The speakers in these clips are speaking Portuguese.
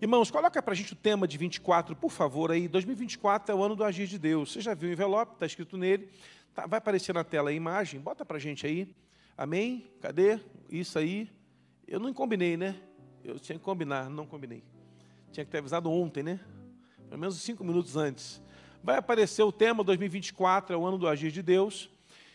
Irmãos, coloca para a gente o tema de 24, por favor, aí. 2024 é o ano do agir de Deus. Você já viu o envelope, está escrito nele. Tá, vai aparecer na tela a imagem, bota para a gente aí. Amém? Cadê? Isso aí. Eu não combinei, né? Eu tinha que combinar, não combinei. Tinha que ter avisado ontem, né? Pelo menos cinco minutos antes. Vai aparecer o tema 2024, é o ano do agir de Deus.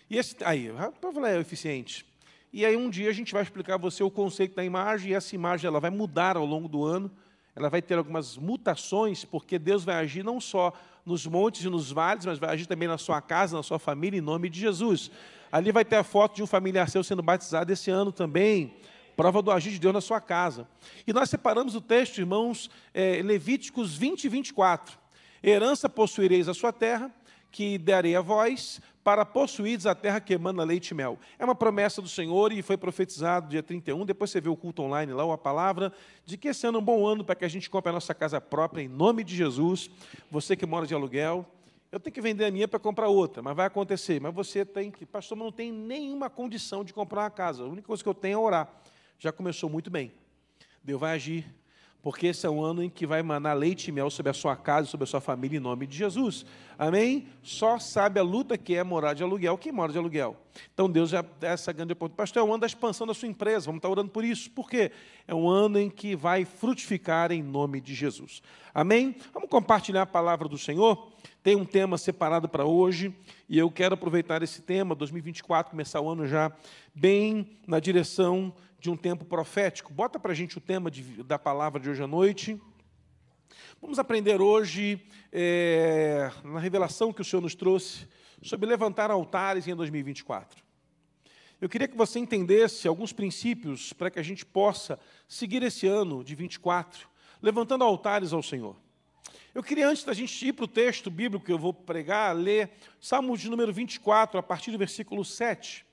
E esse, aí, para falar é eficiente. E aí um dia a gente vai explicar a você o conceito da imagem, e essa imagem ela vai mudar ao longo do ano, ela vai ter algumas mutações, porque Deus vai agir não só nos montes e nos vales, mas vai agir também na sua casa, na sua família, em nome de Jesus. Ali vai ter a foto de um familiar seu sendo batizado esse ano também, prova do agir de Deus na sua casa. E nós separamos o texto, irmãos, é, Levíticos 20 e 24. Herança possuireis a sua terra, que darei a vós, para possuídes a terra que emana leite e mel. É uma promessa do Senhor e foi profetizado dia 31, depois você vê o culto online lá, ou a palavra, de que esse ano é um bom ano para que a gente compre a nossa casa própria, em nome de Jesus. Você que mora de aluguel, eu tenho que vender a minha para comprar outra, mas vai acontecer. Mas você tem que, pastor, não tem nenhuma condição de comprar uma casa. A única coisa que eu tenho é orar. Já começou muito bem. Deus vai agir, porque esse é um ano em que vai emanar leite e mel sobre a sua casa, sobre a sua família, em nome de Jesus. Amém? Só sabe a luta que é morar de aluguel quem mora de aluguel. Então Deus já dá essa grande oportunidade. Pastor, é um ano da expansão da sua empresa, vamos estar orando por isso. Por quê? É um ano em que vai frutificar em nome de Jesus. Amém? Vamos compartilhar a palavra do Senhor. Tem um tema separado para hoje, e eu quero aproveitar esse tema, 2024, começar o ano já bem na direção de um tempo profético. Bota para a gente o tema de, da palavra de hoje à noite. Vamos aprender hoje, é, na revelação que o Senhor nos trouxe, sobre levantar altares em 2024. Eu queria que você entendesse alguns princípios para que a gente possa seguir esse ano de 24, levantando altares ao Senhor. Eu queria, antes da gente ir para o texto bíblico que eu vou pregar, ler Salmo de número 24, a partir do versículo 7.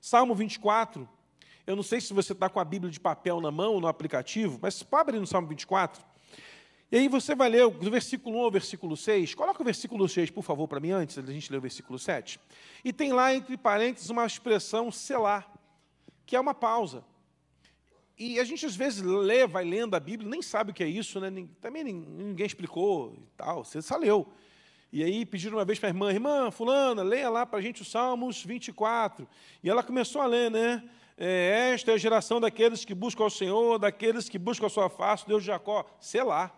Salmo 24, eu não sei se você está com a Bíblia de papel na mão, no aplicativo, mas abre no Salmo 24. E aí você vai ler do versículo 1 ao versículo 6. Coloca o versículo 6, por favor, para mim, antes da gente ler o versículo 7. E tem lá, entre parênteses, uma expressão selar, que é uma pausa. E a gente, às vezes, lê, vai lendo a Bíblia, nem sabe o que é isso, né? também ninguém explicou e tal, você só leu. E aí pediram uma vez para a irmã, irmã, fulana, leia lá para a gente os Salmos 24. E ela começou a ler, né? É, esta é a geração daqueles que buscam ao Senhor, daqueles que buscam a sua face, Deus de Jacó. Selar.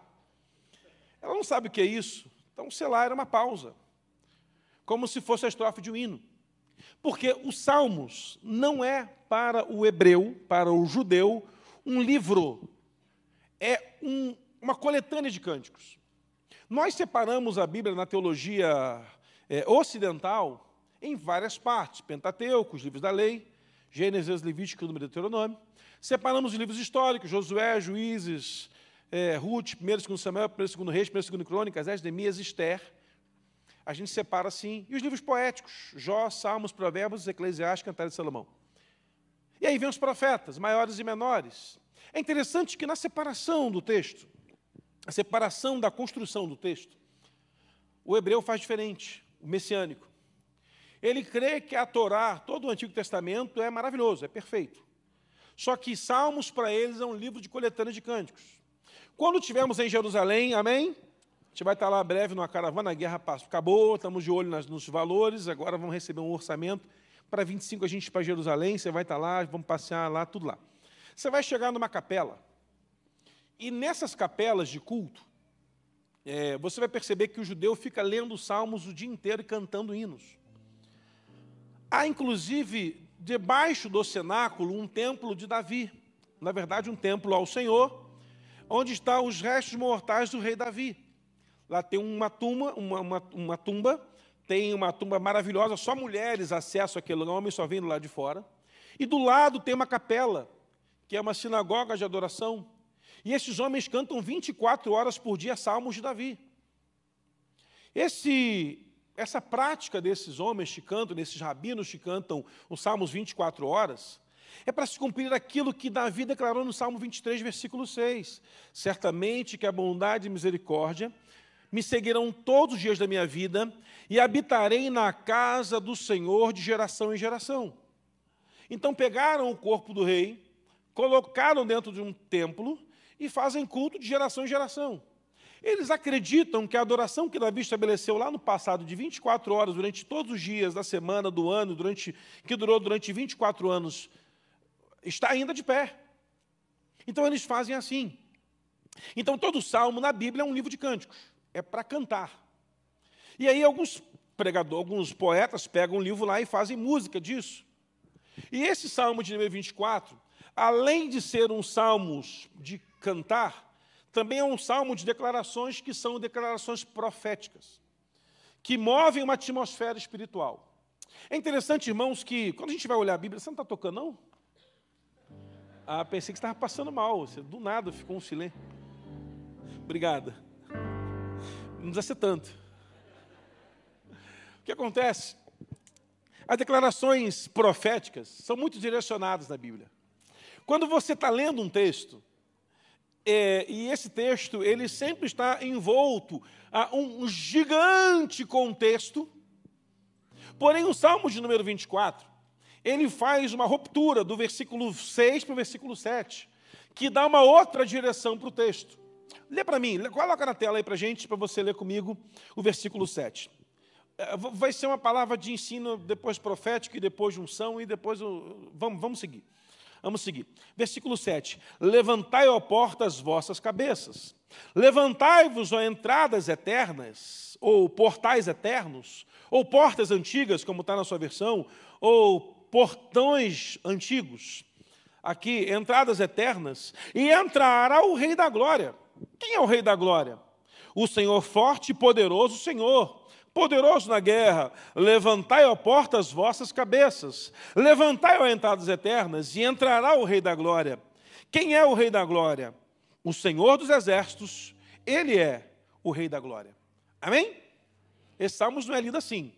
Ela não sabe o que é isso. Então, selar era uma pausa. Como se fosse a estrofe de um hino. Porque os Salmos não é para o hebreu, para o judeu, um livro. É um, uma coletânea de cânticos. Nós separamos a Bíblia na teologia é, ocidental em várias partes: Pentateuco, os livros da lei, Gênesis, Levítico, Número e Deuteronômio. Separamos os livros históricos, Josué, Juízes, é, Ruth, 1 2 Samuel, 1 2 Reis, 1 2 Crônicas, Esdras, Neemias, Esther. A gente separa assim. E os livros poéticos, Jó, Salmos, Provérbios, Eclesiastes, Cantares de Salomão. E aí vem os profetas, maiores e menores. É interessante que na separação do texto, a separação da construção do texto, o hebreu faz diferente, o messiânico. Ele crê que a Torá, todo o Antigo Testamento, é maravilhoso, é perfeito. Só que Salmos, para eles, é um livro de coletânea de cânticos. Quando estivermos em Jerusalém, amém? A gente vai estar lá breve numa caravana, a guerra acabou, estamos de olho nos valores, agora vamos receber um orçamento. Para 25 a gente para Jerusalém, você vai estar lá, vamos passear lá, tudo lá. Você vai chegar numa capela, e nessas capelas de culto, é, você vai perceber que o judeu fica lendo os salmos o dia inteiro e cantando hinos. Há, inclusive, debaixo do cenáculo, um templo de Davi. Na verdade, um templo ao Senhor, onde estão os restos mortais do rei Davi. Lá tem uma tumba, uma, uma, uma tumba, tem uma tumba maravilhosa, só mulheres acessam aquele lugar, homens só vindo lá de fora. E do lado tem uma capela, que é uma sinagoga de adoração. E esses homens cantam 24 horas por dia salmos de Davi. Esse essa prática desses homens que cantam, desses rabinos que cantam os Salmos 24 horas, é para se cumprir aquilo que Davi declarou no Salmo 23, versículo 6. Certamente que a bondade e misericórdia me seguirão todos os dias da minha vida e habitarei na casa do Senhor de geração em geração. Então pegaram o corpo do rei, colocaram dentro de um templo e fazem culto de geração em geração. Eles acreditam que a adoração que Davi estabeleceu lá no passado, de 24 horas, durante todos os dias da semana, do ano, durante, que durou durante 24 anos, está ainda de pé. Então eles fazem assim. Então todo salmo na Bíblia é um livro de cânticos, é para cantar. E aí alguns pregadores, alguns poetas pegam um livro lá e fazem música disso. E esse salmo de número 24, além de ser um salmo de cantar, também é um salmo de declarações que são declarações proféticas, que movem uma atmosfera espiritual. É interessante, irmãos, que quando a gente vai olhar a Bíblia, você não está tocando, não? Ah, pensei que estava passando mal. Você, do nada ficou um silêncio. Obrigada. Não precisa ser tanto. O que acontece? As declarações proféticas são muito direcionadas na Bíblia. Quando você está lendo um texto, é, e esse texto ele sempre está envolto a um gigante contexto, porém o Salmo de número 24, ele faz uma ruptura do versículo 6 para o versículo 7, que dá uma outra direção para o texto. Lê para mim, coloca na tela aí para gente, para você ler comigo o versículo 7. É, vai ser uma palavra de ensino depois profético e depois junção e depois vamos, vamos seguir. Vamos seguir. Versículo 7. Levantai, ó porta, as vossas cabeças. Levantai-vos, ó entradas eternas, ou portais eternos, ou portas antigas, como está na sua versão, ou portões antigos. Aqui, entradas eternas, e entrará o Rei da Glória. Quem é o Rei da Glória? O Senhor forte e poderoso, Senhor poderoso na guerra, levantai, ó portas, vossas cabeças, levantai, ó entradas eternas, e entrará o Rei da Glória. Quem é o Rei da Glória? O Senhor dos Exércitos, ele é o Rei da Glória. Amém? Esse Salmos não é lido assim.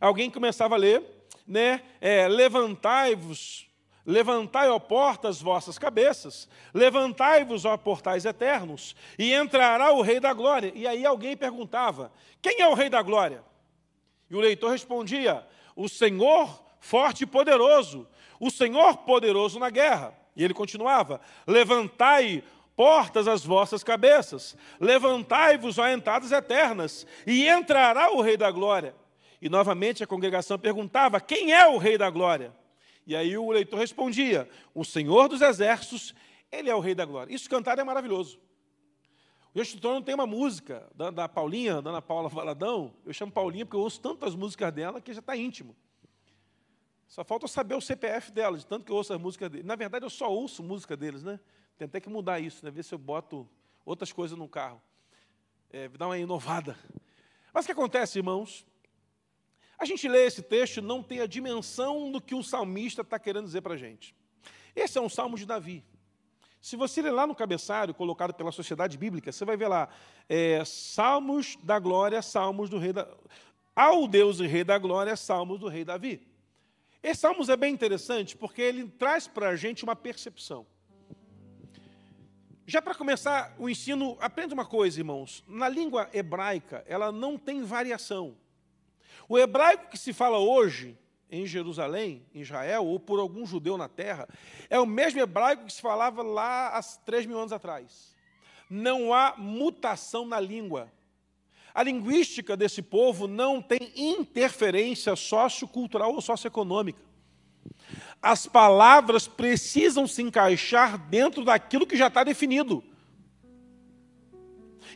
Alguém começava a ler, né? É, levantai-vos Levantai, ó portas, vossas cabeças, levantai-vos, ó portais eternos, e entrará o Rei da Glória. E aí alguém perguntava: Quem é o Rei da Glória? E o leitor respondia: O Senhor forte e poderoso, o Senhor poderoso na guerra. E ele continuava: Levantai, portas, as vossas cabeças, levantai-vos, ó entradas eternas, e entrará o Rei da Glória. E novamente a congregação perguntava: Quem é o Rei da Glória? E aí o leitor respondia: O Senhor dos Exércitos, Ele é o Rei da Glória. Isso cantar é maravilhoso. O Gestorno tem uma música da, da Paulinha, da Ana Paula Valadão. Eu chamo Paulinha porque eu ouço tantas músicas dela que já está íntimo. Só falta saber o CPF dela, de tanto que eu ouço as músicas dele. Na verdade, eu só ouço música deles, né? Tentei que mudar isso, né? Ver se eu boto outras coisas no carro. É, dar uma inovada. Mas o que acontece, irmãos? A gente lê esse texto não tem a dimensão do que o salmista está querendo dizer para a gente. Esse é um salmo de Davi. Se você ler lá no cabeçalho, colocado pela Sociedade Bíblica, você vai ver lá, é, Salmos da Glória, Salmos do Rei da... Ao Deus e Rei da Glória, Salmos do Rei Davi. Esse Salmos é bem interessante porque ele traz para a gente uma percepção. Já para começar o ensino, aprenda uma coisa, irmãos. Na língua hebraica, ela não tem variação. O hebraico que se fala hoje em Jerusalém, em Israel, ou por algum judeu na terra, é o mesmo hebraico que se falava lá há três mil anos atrás. Não há mutação na língua. A linguística desse povo não tem interferência sociocultural ou socioeconômica. As palavras precisam se encaixar dentro daquilo que já está definido.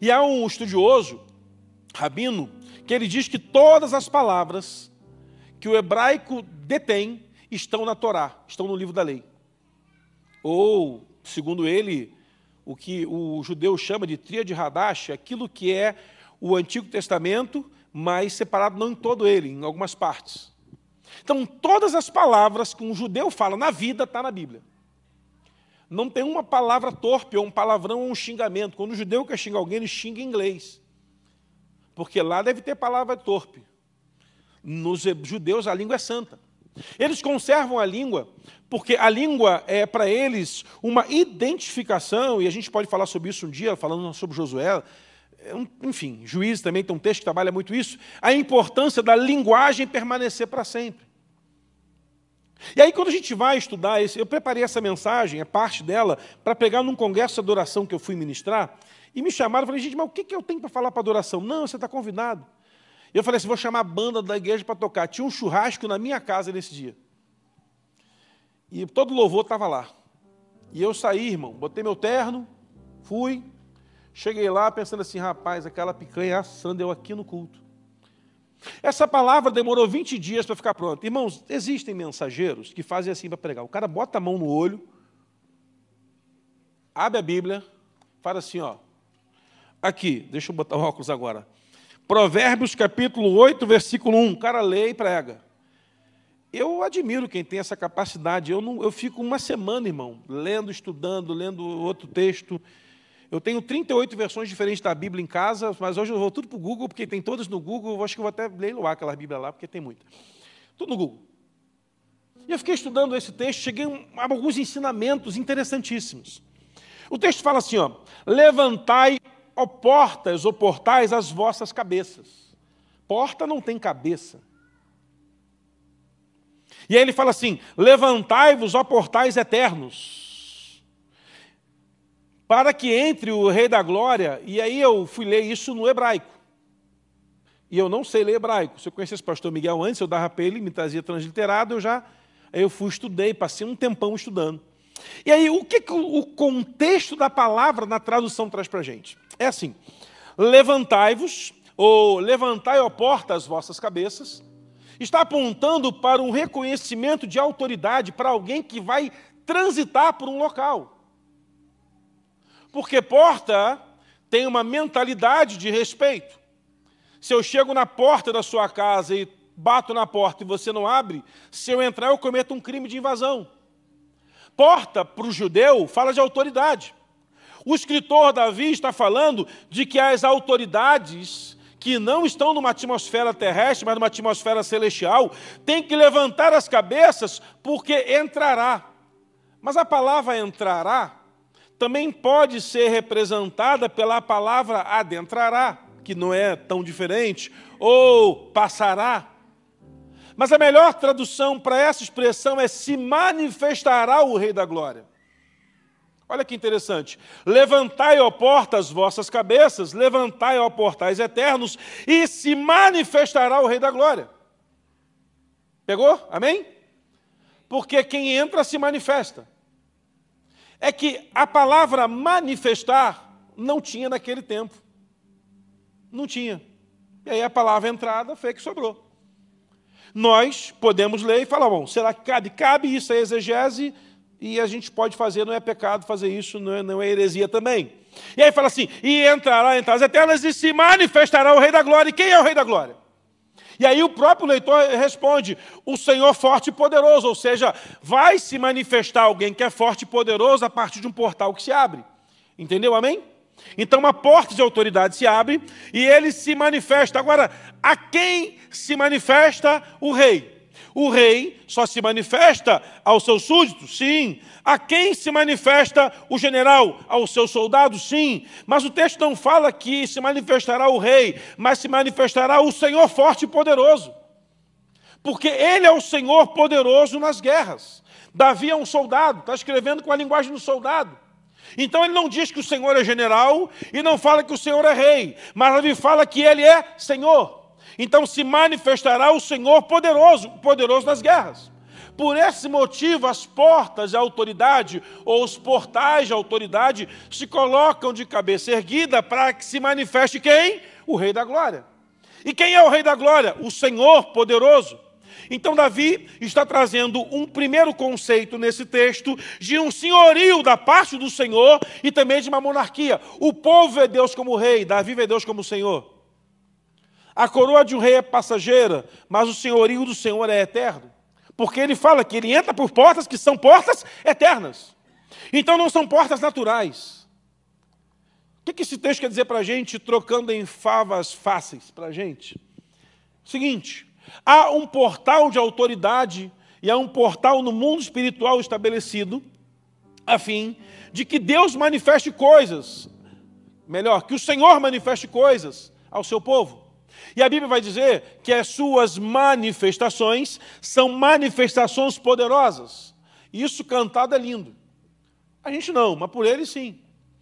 E há um estudioso, rabino, que ele diz que todas as palavras que o hebraico detém estão na Torá, estão no livro da lei. Ou, segundo ele, o que o judeu chama de tríade Hadash, aquilo que é o Antigo Testamento, mas separado não em todo ele, em algumas partes. Então, todas as palavras que um judeu fala na vida está na Bíblia. Não tem uma palavra torpe, ou um palavrão, ou um xingamento. Quando o judeu quer xingar alguém, ele xinga em inglês porque lá deve ter palavra torpe. Nos judeus a língua é santa. Eles conservam a língua porque a língua é para eles uma identificação, e a gente pode falar sobre isso um dia, falando sobre Josué, é enfim, Juízes também tem um texto que trabalha muito isso, a importância da linguagem permanecer para sempre. E aí, quando a gente vai estudar, eu preparei essa mensagem, é parte dela, para pegar num congresso de adoração que eu fui ministrar, e me chamaram, eu falei, gente, mas o que, que eu tenho para falar para adoração? Não, você está convidado. Eu falei assim, vou chamar a banda da igreja para tocar. Tinha um churrasco na minha casa nesse dia. E todo louvor estava lá. E eu saí, irmão, botei meu terno, fui, cheguei lá pensando assim, rapaz, aquela picanha assando eu aqui no culto. Essa palavra demorou 20 dias para ficar pronta. Irmãos, existem mensageiros que fazem assim para pregar. O cara bota a mão no olho, abre a Bíblia, fala assim, ó. Aqui, deixa eu botar o óculos agora. Provérbios capítulo 8, versículo 1. O cara lê e prega. Eu admiro quem tem essa capacidade. Eu, não, eu fico uma semana, irmão, lendo, estudando, lendo outro texto. Eu tenho 38 versões diferentes da Bíblia em casa, mas hoje eu vou tudo para o Google, porque tem todas no Google. Eu acho que eu vou até leiloar aquela Bíblia lá, porque tem muita. Tudo no Google. E eu fiquei estudando esse texto, cheguei a alguns ensinamentos interessantíssimos. O texto fala assim: ó, levantai, ó portas ou portais, as vossas cabeças. Porta não tem cabeça. E aí ele fala assim: levantai-vos, ó portais eternos para que entre o Rei da Glória, e aí eu fui ler isso no hebraico. E eu não sei ler hebraico. Se eu conhecesse o pastor Miguel antes, eu dava para ele, me trazia transliterado, eu já aí eu fui, estudei, passei um tempão estudando. E aí, o que, o contexto da palavra na tradução traz para a gente? É assim: levantai-vos, ou levantai, ó porta, as vossas cabeças, está apontando para um reconhecimento de autoridade para alguém que vai transitar por um local. Porque porta tem uma mentalidade de respeito. Se eu chego na porta da sua casa e bato na porta e você não abre, se eu entrar eu cometo um crime de invasão. Porta, para o judeu, fala de autoridade. O escritor Davi está falando de que as autoridades que não estão numa atmosfera terrestre, mas numa atmosfera celestial, têm que levantar as cabeças porque entrará. Mas a palavra entrará também pode ser representada pela palavra adentrará, que não é tão diferente, ou passará. Mas a melhor tradução para essa expressão é se manifestará o Rei da Glória. Olha que interessante. Levantai, ó portas, vossas cabeças, levantai, ó portais eternos, e se manifestará o Rei da Glória. Pegou? Amém? Porque quem entra se manifesta é que a palavra manifestar não tinha naquele tempo. Não tinha. E aí a palavra entrada foi que sobrou. Nós podemos ler e falar, bom, será que cabe? Cabe isso é exegese e a gente pode fazer, não é pecado fazer isso, não é, não é heresia também. E aí fala assim, e entrará entre as eternas e se manifestará o Rei da Glória. E quem é o Rei da Glória? E aí o próprio leitor responde: o Senhor forte e poderoso, ou seja, vai se manifestar alguém que é forte e poderoso a partir de um portal que se abre. Entendeu? Amém? Então uma porta de autoridade se abre e ele se manifesta. Agora, a quem se manifesta o rei? O rei só se manifesta aos seus súditos? Sim. A quem se manifesta o general? Aos seus soldados? Sim. Mas o texto não fala que se manifestará o rei, mas se manifestará o Senhor forte e poderoso. Porque ele é o Senhor poderoso nas guerras. Davi é um soldado, está escrevendo com a linguagem do soldado. Então ele não diz que o Senhor é general e não fala que o Senhor é rei, mas Davi fala que ele é Senhor. Então se manifestará o Senhor poderoso, poderoso nas guerras. Por esse motivo, as portas de autoridade ou os portais de autoridade se colocam de cabeça erguida para que se manifeste quem? O Rei da Glória. E quem é o Rei da Glória? O Senhor poderoso. Então, Davi está trazendo um primeiro conceito nesse texto de um senhorio da parte do Senhor e também de uma monarquia. O povo vê Deus como rei, Davi vê Deus como Senhor. A coroa de um rei é passageira, mas o senhorio do Senhor é eterno. Porque ele fala que ele entra por portas que são portas eternas. Então não são portas naturais. O que esse texto quer dizer para a gente, trocando em favas fáceis para a gente? Seguinte, há um portal de autoridade e há um portal no mundo espiritual estabelecido, a fim de que Deus manifeste coisas, melhor, que o Senhor manifeste coisas ao seu povo. E a Bíblia vai dizer que as suas manifestações são manifestações poderosas. Isso cantado é lindo. A gente não, mas por eles sim.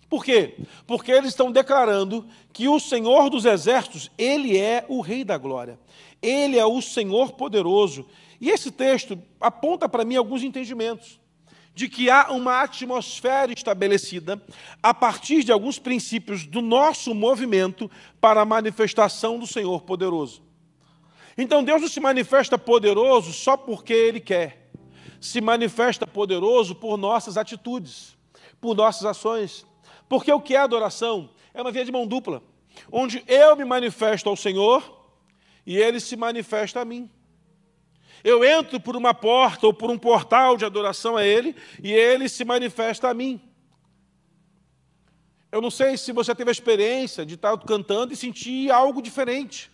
Por quê? Porque eles estão declarando que o Senhor dos Exércitos, Ele é o Rei da Glória. Ele é o Senhor poderoso. E esse texto aponta para mim alguns entendimentos de que há uma atmosfera estabelecida a partir de alguns princípios do nosso movimento para a manifestação do Senhor poderoso. Então Deus não se manifesta poderoso só porque Ele quer, se manifesta poderoso por nossas atitudes, por nossas ações. Porque o que é adoração? É uma via de mão dupla, onde eu me manifesto ao Senhor e Ele se manifesta a mim. Eu entro por uma porta ou por um portal de adoração a Ele e Ele se manifesta a mim. Eu não sei se você teve a experiência de estar cantando e sentir algo diferente,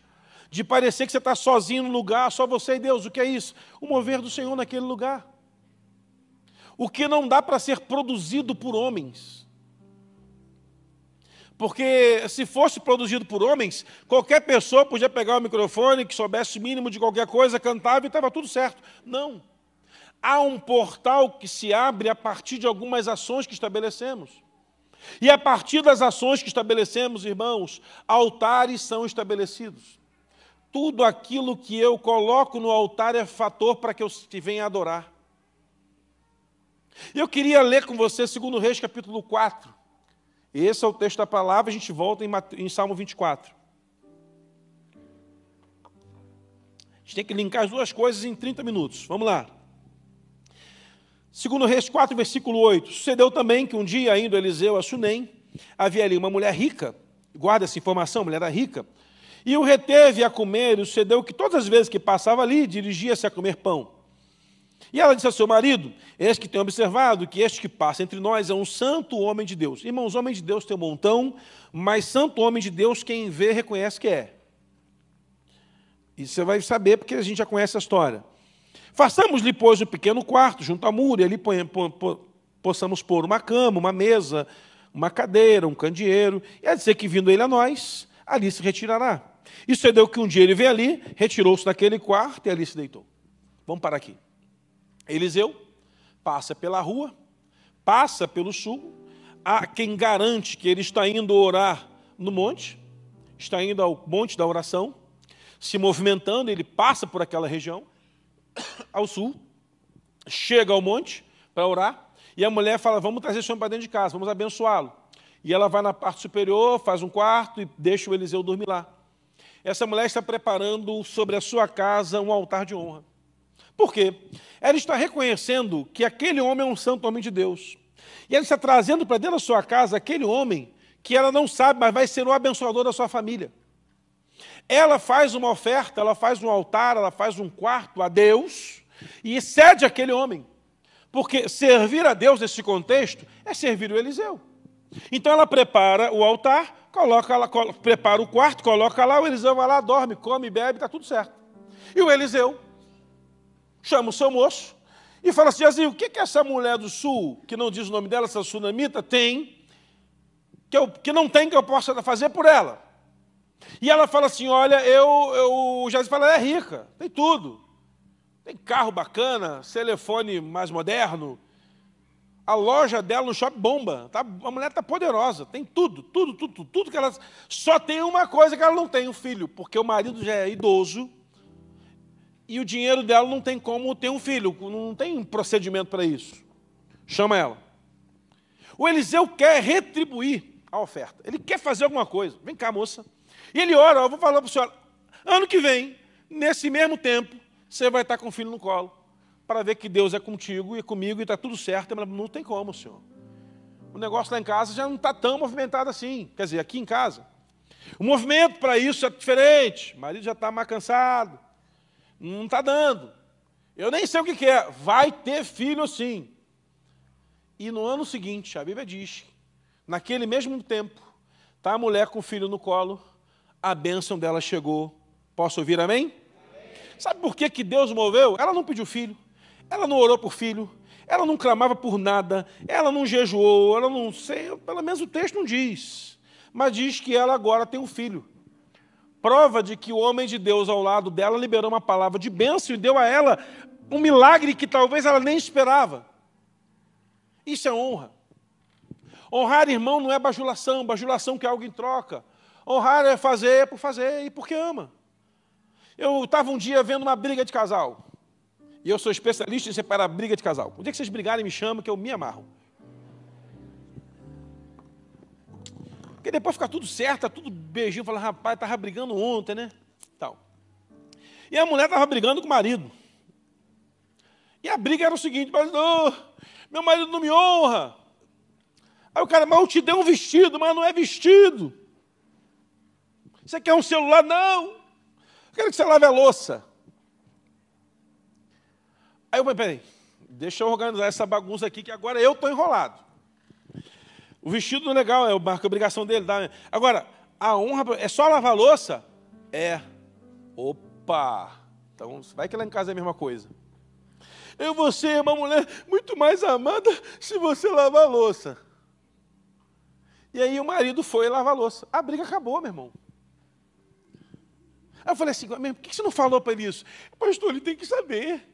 de parecer que você está sozinho no lugar, só você e Deus. O que é isso? O mover do Senhor naquele lugar. O que não dá para ser produzido por homens. Porque se fosse produzido por homens, qualquer pessoa podia pegar o microfone, que soubesse o mínimo de qualquer coisa, cantava e estava tudo certo. Não. Há um portal que se abre a partir de algumas ações que estabelecemos. E a partir das ações que estabelecemos, irmãos, altares são estabelecidos. Tudo aquilo que eu coloco no altar é fator para que eu venha adorar. Eu queria ler com você, segundo Reis, capítulo 4. Esse é o texto da palavra, a gente volta em, em Salmo 24. A gente tem que linkar as duas coisas em 30 minutos. Vamos lá. Segundo Reis 4, versículo 8. Sucedeu também que um dia, indo Eliseu a Sunem, havia ali uma mulher rica, guarda essa informação, mulher era rica, e o reteve a comer, e sucedeu que todas as vezes que passava ali, dirigia-se a comer pão. E ela disse ao seu marido: Eis que tem observado que este que passa entre nós é um santo homem de Deus. Irmãos, homem de Deus tem um montão, mas santo homem de Deus, quem vê, reconhece que é. E você vai saber, porque a gente já conhece a história. Façamos-lhe, pois, um pequeno quarto junto à muro, e ali possamos pôr uma cama, uma mesa, uma cadeira, um candeeiro, e a dizer que, vindo ele a nós, ali se retirará. E sucedeu que um dia ele veio ali, retirou-se daquele quarto e ali se deitou. Vamos parar aqui. Eliseu passa pela rua, passa pelo sul, há quem garante que ele está indo orar no monte, está indo ao monte da oração, se movimentando, ele passa por aquela região, ao sul, chega ao monte para orar, e a mulher fala: Vamos trazer esse homem para dentro de casa, vamos abençoá-lo. E ela vai na parte superior, faz um quarto e deixa o Eliseu dormir lá. Essa mulher está preparando sobre a sua casa um altar de honra. Por quê? Ela está reconhecendo que aquele homem é um santo homem de Deus. E ela está trazendo para dentro da sua casa aquele homem que ela não sabe, mas vai ser o abençoador da sua família. Ela faz uma oferta, ela faz um altar, ela faz um quarto a Deus e cede aquele homem. Porque servir a Deus nesse contexto é servir o Eliseu. Então ela prepara o altar, coloca lá, prepara o quarto, coloca lá, o Eliseu vai lá, dorme, come, bebe, está tudo certo. E o Eliseu chama o seu moço e fala assim: assim, o que, que essa mulher do sul, que não diz o nome dela, essa sunamita, tem, que, eu, que não tem que eu possa fazer por ela? E ela fala assim: olha, eu, eu já fala, ela é rica, tem tudo. Tem carro bacana, telefone mais moderno. A loja dela no shopping bomba. Tá, a mulher está poderosa, tem tudo, tudo, tudo, tudo, tudo que ela. Só tem uma coisa que ela não tem, um filho, porque o marido já é idoso e o dinheiro dela não tem como ter um filho, não tem procedimento para isso. Chama ela. O Eliseu quer retribuir a oferta. Ele quer fazer alguma coisa. Vem cá, moça. E ele ora, eu vou falar para a senhora, ano que vem, nesse mesmo tempo, você vai estar com o filho no colo, para ver que Deus é contigo e comigo e está tudo certo. Ela, não tem como, senhor. O negócio lá em casa já não está tão movimentado assim. Quer dizer, aqui em casa. O movimento para isso é diferente. O marido já está mais cansado. Não está dando. Eu nem sei o que, é. Vai ter filho sim. E no ano seguinte, a Bíblia diz, naquele mesmo tempo, está a mulher com o filho no colo, a bênção dela chegou. Posso ouvir amém? amém? Sabe por que, que Deus moveu? Ela não pediu filho, ela não orou por filho, ela não clamava por nada, ela não jejuou, ela não sei, pelo menos o texto não diz, mas diz que ela agora tem um filho prova de que o homem de Deus ao lado dela liberou uma palavra de bênção e deu a ela um milagre que talvez ela nem esperava. Isso é honra. Honrar irmão não é bajulação, bajulação que é algo em troca. Honrar é fazer por fazer e porque ama. Eu estava um dia vendo uma briga de casal. E eu sou especialista em separar briga de casal. O dia que vocês brigarem, me chamam que eu me amarro. Porque depois fica tudo certo, tá tudo beijinho. Fala, rapaz, estava brigando ontem, né? Tal. E a mulher estava brigando com o marido. E a briga era o seguinte, mas oh, meu marido não me honra. Aí o cara, mas eu te dei um vestido, mas não é vestido. Você quer um celular? Não. Quero que você lave a louça. Aí eu falei, peraí, deixa eu organizar essa bagunça aqui, que agora eu estou enrolado. O vestido é legal, é a obrigação dele. Tá? Agora, a honra é só lavar louça? É. Opa! Então, vai que lá em casa é a mesma coisa. Eu vou ser uma mulher muito mais amada se você lavar louça. E aí o marido foi lavar louça. A briga acabou, meu irmão. Aí eu falei assim, por que você não falou para ele isso? Pastor, ele tem que saber.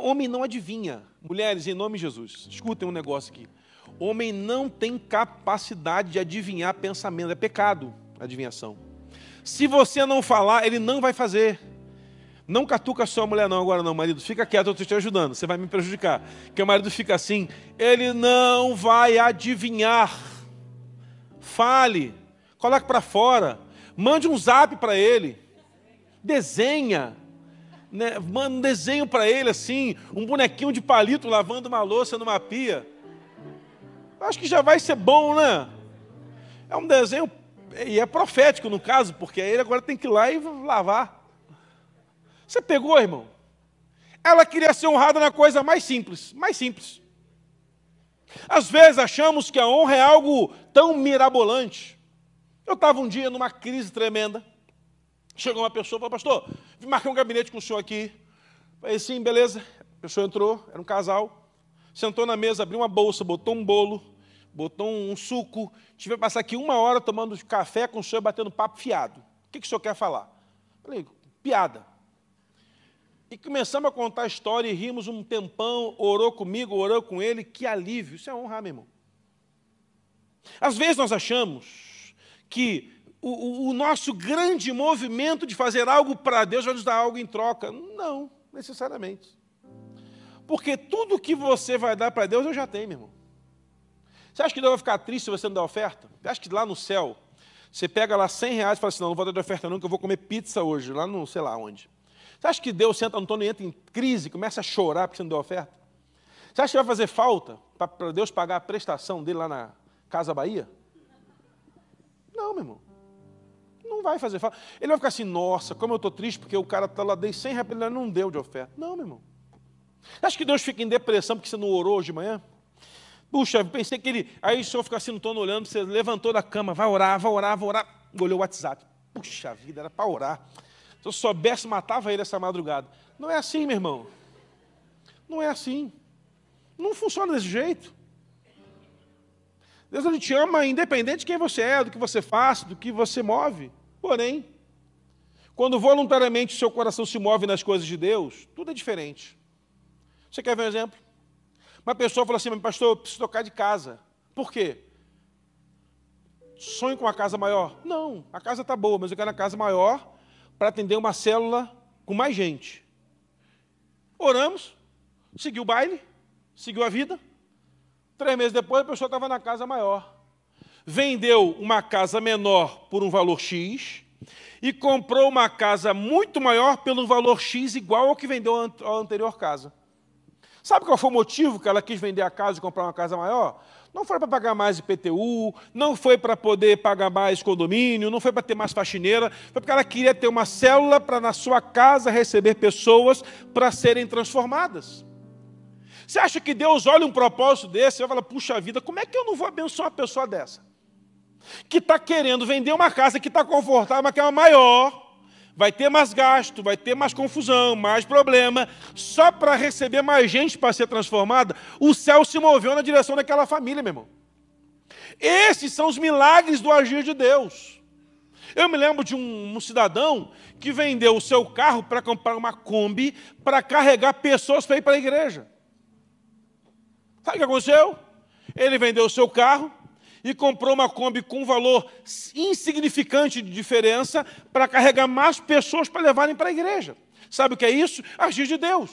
Homem não adivinha. Mulheres, em nome de Jesus, escutem um negócio aqui. Homem não tem capacidade de adivinhar pensamento. É pecado adivinhação. Se você não falar, ele não vai fazer. Não catuca sua mulher não agora não, marido. Fica quieto, eu estou te ajudando. Você vai me prejudicar. Porque o marido fica assim, ele não vai adivinhar. Fale. Coloque para fora. Mande um zap para ele desenha, né? manda um desenho para ele assim, um bonequinho de palito lavando uma louça numa pia. Acho que já vai ser bom, né? É um desenho, e é profético no caso, porque ele agora tem que ir lá e lavar. Você pegou, irmão? Ela queria ser honrada na coisa mais simples, mais simples. Às vezes achamos que a honra é algo tão mirabolante. Eu estava um dia numa crise tremenda. Chegou uma pessoa e falou, pastor, marcar um gabinete com o senhor aqui. Falei, sim, beleza. A pessoa entrou, era um casal, sentou na mesa, abriu uma bolsa, botou um bolo, botou um suco. Tive que passar aqui uma hora tomando café com o senhor, batendo papo fiado. O que, que o senhor quer falar? Falei, piada. E começamos a contar a história e rimos um tempão, orou comigo, orou com ele, que alívio. Isso é honrar, meu irmão. Às vezes nós achamos que o, o, nosso grande movimento de fazer algo para Deus vai nos dar algo em troca. Não, necessariamente. Porque tudo que você vai dar para Deus, eu já tenho, meu irmão. Você acha que Deus vai ficar triste se você não der oferta? Você acha que lá no céu, você pega lá 100 reais e fala assim, não, não vou dar de oferta não, que eu vou comer pizza hoje, lá no sei lá onde. Você acha que Deus senta no Antônio e entra em crise, começa a chorar porque você não deu oferta? Você acha que vai fazer falta para Deus pagar a prestação dele lá na Casa Bahia? Não, meu irmão. Não vai fazer falta. Ele vai ficar assim, nossa, como eu estou triste porque o cara está lá, dei 100 reais, ele não deu de oferta. Não, meu irmão. Acho que Deus fica em depressão porque você não orou hoje de manhã? Puxa, pensei que ele. Aí o senhor fica assim no torno olhando, você levantou da cama, vai orar, vai orar, vai orar. Olhou o WhatsApp. Puxa vida, era para orar. Se eu soubesse, matava ele essa madrugada. Não é assim, meu irmão. Não é assim. Não funciona desse jeito. Deus ele te ama independente de quem você é, do que você faz, do que você move. Porém, quando voluntariamente o seu coração se move nas coisas de Deus, tudo é diferente. Você quer ver um exemplo? Uma pessoa fala assim, pastor, eu preciso trocar de casa. Por quê? Sonho com uma casa maior? Não, a casa está boa, mas eu quero uma casa maior para atender uma célula com mais gente. Oramos, seguiu o baile, seguiu a vida, Três meses depois, a pessoa estava na casa maior. Vendeu uma casa menor por um valor X e comprou uma casa muito maior pelo valor X igual ao que vendeu a anterior casa. Sabe qual foi o motivo que ela quis vender a casa e comprar uma casa maior? Não foi para pagar mais IPTU, não foi para poder pagar mais condomínio, não foi para ter mais faxineira, foi porque ela queria ter uma célula para na sua casa receber pessoas para serem transformadas. Você acha que Deus olha um propósito desse e fala, puxa vida, como é que eu não vou abençoar uma pessoa dessa? Que está querendo vender uma casa que está confortável, mas que é uma maior, vai ter mais gasto, vai ter mais confusão, mais problema, só para receber mais gente para ser transformada, o céu se moveu na direção daquela família, meu irmão. Esses são os milagres do agir de Deus. Eu me lembro de um, um cidadão que vendeu o seu carro para comprar uma Kombi para carregar pessoas para ir para a igreja. Sabe o que aconteceu? Ele vendeu o seu carro e comprou uma Kombi com valor insignificante de diferença para carregar mais pessoas para levarem para a igreja. Sabe o que é isso? Agir de Deus.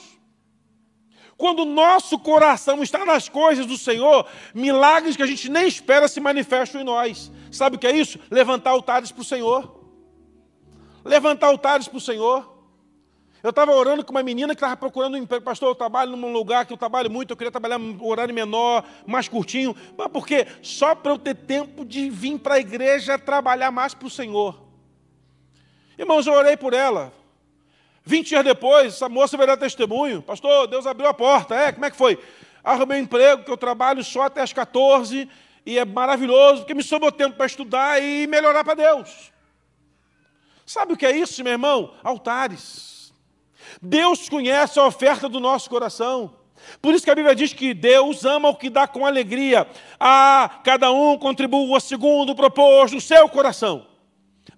Quando o nosso coração está nas coisas do Senhor, milagres que a gente nem espera se manifestam em nós. Sabe o que é isso? Levantar altares para o Senhor. Levantar altares para o Senhor. Eu estava orando com uma menina que estava procurando um emprego. Pastor, eu trabalho num lugar que eu trabalho muito, eu queria trabalhar um horário menor, mais curtinho. Mas por quê? Só para eu ter tempo de vir para a igreja trabalhar mais para o Senhor. Irmãos, eu orei por ela. 20 dias depois, essa moça veio dar testemunho. Pastor, Deus abriu a porta. É, como é que foi? Arrumei um emprego, que eu trabalho só até as 14, e é maravilhoso, porque me sobrou tempo para estudar e melhorar para Deus. Sabe o que é isso, meu irmão? Altares. Deus conhece a oferta do nosso coração. Por isso que a Bíblia diz que Deus ama o que dá com alegria. Ah, cada um contribua segundo o propósito do seu coração.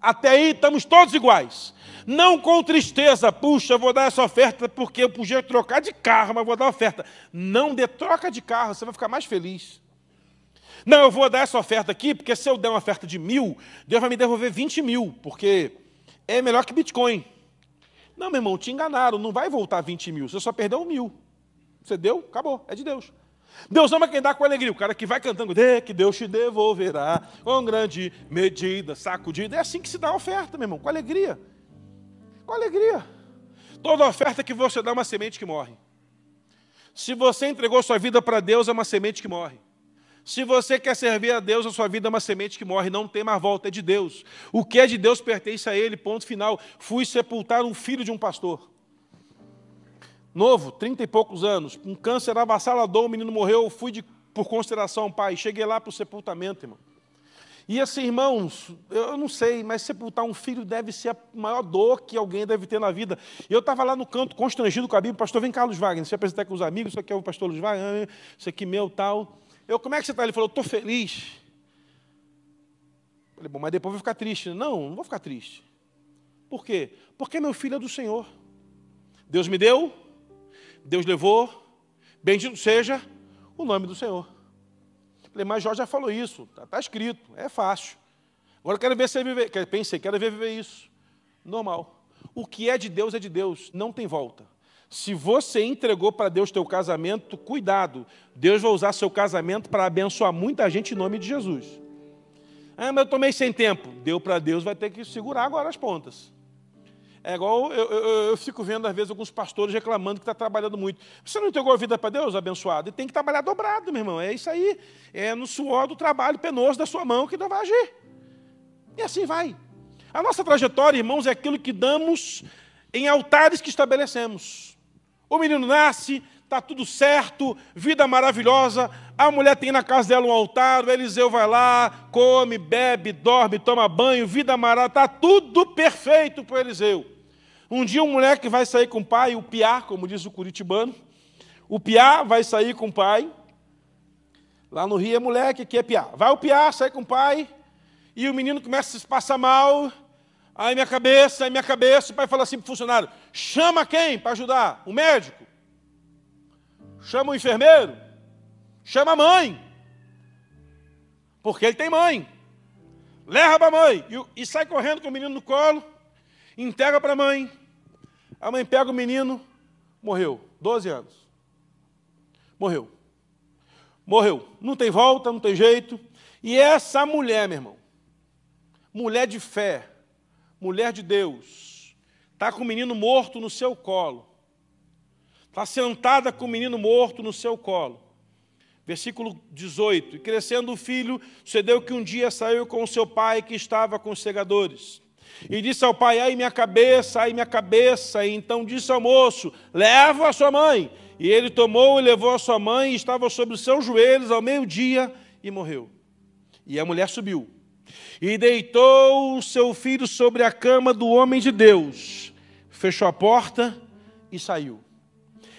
Até aí estamos todos iguais. Não com tristeza, puxa, vou dar essa oferta porque eu podia trocar de carro, mas vou dar oferta. Não dê troca de carro, você vai ficar mais feliz. Não, eu vou dar essa oferta aqui, porque se eu der uma oferta de mil, Deus vai me devolver 20 mil, porque é melhor que Bitcoin. Não, meu irmão, te enganaram, não vai voltar 20 mil, você só perdeu mil. Você deu, acabou, é de Deus. Deus ama quem dá com alegria. O cara que vai cantando, de que Deus te devolverá com grande medida, sacudida. É assim que se dá a oferta, meu irmão, com alegria. Com alegria. Toda oferta que você dá é uma semente que morre. Se você entregou sua vida para Deus, é uma semente que morre. Se você quer servir a Deus, a sua vida é uma semente que morre, não tem mais volta, é de Deus. O que é de Deus pertence a Ele, ponto final. Fui sepultar um filho de um pastor. Novo, trinta e poucos anos, um câncer avassalador, o menino morreu, fui de, por consideração pai. Cheguei lá para o sepultamento, irmão. E assim, irmãos, eu não sei, mas sepultar um filho deve ser a maior dor que alguém deve ter na vida. E eu estava lá no canto, constrangido com a Bíblia, pastor, vem Carlos Wagner, se apresentar com os amigos, isso aqui é o pastor Luiz Wagner, isso aqui meu, tal. Eu, como é que você está? Ele falou, estou feliz. Eu falei, bom, mas depois eu vou ficar triste. Não, não vou ficar triste. Por quê? Porque meu filho é do Senhor. Deus me deu, Deus levou, bendito seja o nome do Senhor. Falei, mas Jorge já falou isso, está tá escrito, é fácil. Agora eu quero ver você viver, pensei, quero ver viver isso. Normal. O que é de Deus é de Deus, não tem volta. Se você entregou para Deus teu casamento, cuidado. Deus vai usar seu casamento para abençoar muita gente em nome de Jesus. Ah, mas eu tomei sem tempo. Deu para Deus, vai ter que segurar agora as pontas. É igual eu, eu, eu, fico vendo, às vezes, alguns pastores reclamando que está trabalhando muito. Você não entregou a vida para Deus, abençoado? E tem que trabalhar dobrado, meu irmão. É isso aí. É no suor do trabalho penoso da sua mão que Deus vai agir. E assim vai. A nossa trajetória, irmãos, é aquilo que damos em altares que estabelecemos. O menino nasce, está tudo certo, vida maravilhosa. A mulher tem na casa dela um altar, o Eliseu vai lá, come, bebe, dorme, toma banho, vida maravilhosa, está tudo perfeito para o Eliseu. Um dia um moleque vai sair com o pai, o piá, como diz o curitibano. O piá vai sair com o pai. Lá no Rio é moleque, aqui é piá. Vai o piá, sai com o pai, e o menino começa a se passar mal. Aí minha cabeça, aí minha cabeça, o pai fala assim para o funcionário: chama quem para ajudar? O médico? Chama o enfermeiro? Chama a mãe. Porque ele tem mãe. Leva para a mãe. E, e sai correndo com o menino no colo entrega para a mãe. A mãe pega o menino, morreu. 12 anos. Morreu. Morreu. Não tem volta, não tem jeito. E essa mulher, meu irmão, mulher de fé, mulher de Deus, está com o menino morto no seu colo. Está sentada com o menino morto no seu colo. Versículo 18. E crescendo o filho, sucedeu que um dia saiu com o seu pai que estava com os segadores. E disse ao pai: Ai, minha cabeça, ai, minha cabeça. E então disse ao moço: Leva a sua mãe. E ele tomou e levou a sua mãe, e estava sobre os seus joelhos ao meio-dia e morreu. E a mulher subiu e deitou o seu filho sobre a cama do homem de Deus, fechou a porta e saiu.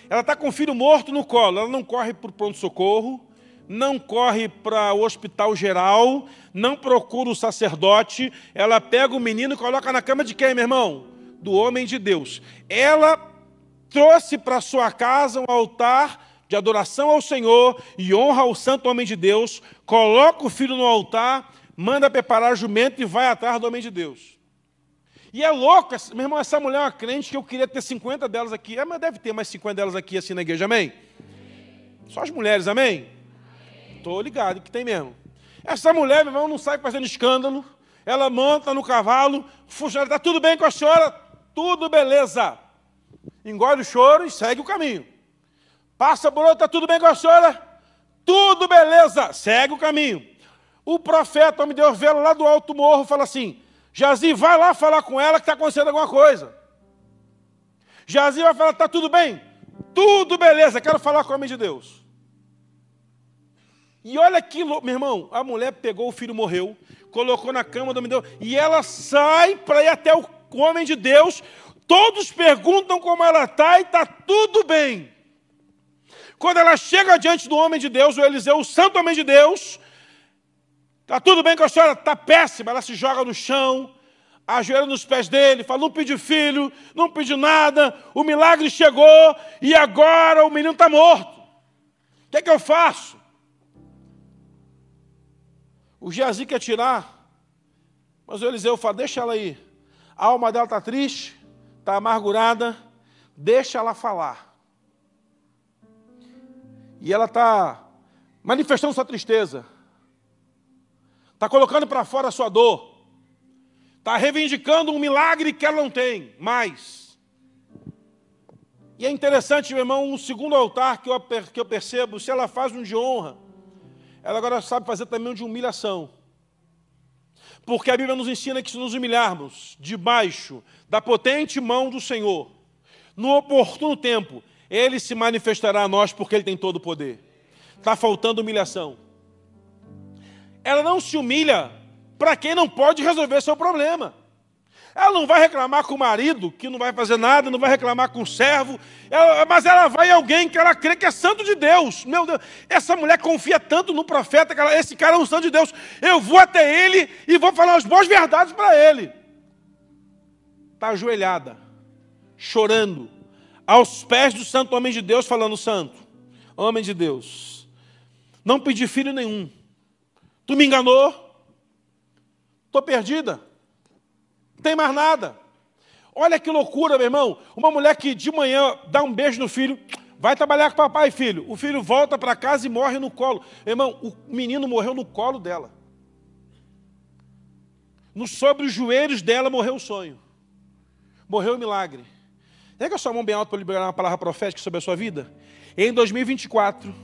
Ela está com o filho morto no colo, ela não corre para o pronto-socorro, não corre para o hospital geral, não procura o sacerdote, ela pega o menino e coloca na cama de quem, meu irmão? Do homem de Deus. Ela trouxe para sua casa um altar de adoração ao Senhor e honra ao santo homem de Deus, coloca o filho no altar, manda preparar jumento e vai atrás do homem de Deus. E é louco, meu irmão, essa mulher é uma crente que eu queria ter 50 delas aqui. É, mas deve ter mais 50 delas aqui assim na igreja, amém? Só as mulheres, amém? Estou ligado que tem mesmo. Essa mulher, meu irmão, não sai fazendo escândalo. Ela monta no cavalo, funcionário, está tudo bem com a senhora? Tudo beleza. Engole o choro e segue o caminho. Passa por outro, está tudo bem com a senhora? Tudo beleza, segue o caminho. O profeta, me deu vela lá do alto morro, fala assim: Jazi, vai lá falar com ela que está acontecendo alguma coisa. Jazi vai falar: está tudo bem? Tudo beleza, quero falar com o homem de Deus. E olha que louco, meu irmão, a mulher pegou o filho, morreu, colocou na cama do homem de Deus, e ela sai para ir até o homem de Deus. Todos perguntam como ela está e está tudo bem. Quando ela chega diante do homem de Deus, o Eliseu, o santo homem de Deus, está tudo bem com a senhora? Está péssima. Ela se joga no chão, ajoelha nos pés dele, fala: Não pedi filho, não pedi nada, o milagre chegou e agora o menino está morto. O que é que eu faço? O Geazi quer tirar, mas o Eliseu fala: Deixa ela aí. A alma dela está triste, está amargurada, deixa ela falar. E ela está manifestando sua tristeza. Está colocando para fora a sua dor. Está reivindicando um milagre que ela não tem mais. E é interessante, meu irmão, um segundo altar que eu, que eu percebo, se ela faz um de honra, ela agora sabe fazer também um de humilhação. Porque a Bíblia nos ensina que se nos humilharmos debaixo da potente mão do Senhor, no oportuno tempo, ele se manifestará a nós porque Ele tem todo o poder. Está faltando humilhação. Ela não se humilha para quem não pode resolver seu problema. Ela não vai reclamar com o marido, que não vai fazer nada, não vai reclamar com o servo, ela, mas ela vai em alguém que ela crê que é santo de Deus. Meu Deus, essa mulher confia tanto no profeta, que ela, esse cara é um santo de Deus. Eu vou até ele e vou falar as boas verdades para ele. Está ajoelhada, chorando, aos pés do santo homem de Deus, falando: Santo, homem de Deus, não pedi filho nenhum, tu me enganou, estou perdida, não tem mais nada. Olha que loucura, meu irmão. Uma mulher que de manhã dá um beijo no filho, vai trabalhar com o papai, filho. O filho volta para casa e morre no colo. Meu irmão, o menino morreu no colo dela. No, sobre os joelhos dela morreu o sonho. Morreu o milagre. Pega a sua mão bem alta para liberar uma palavra profética sobre a sua vida. Em 2024,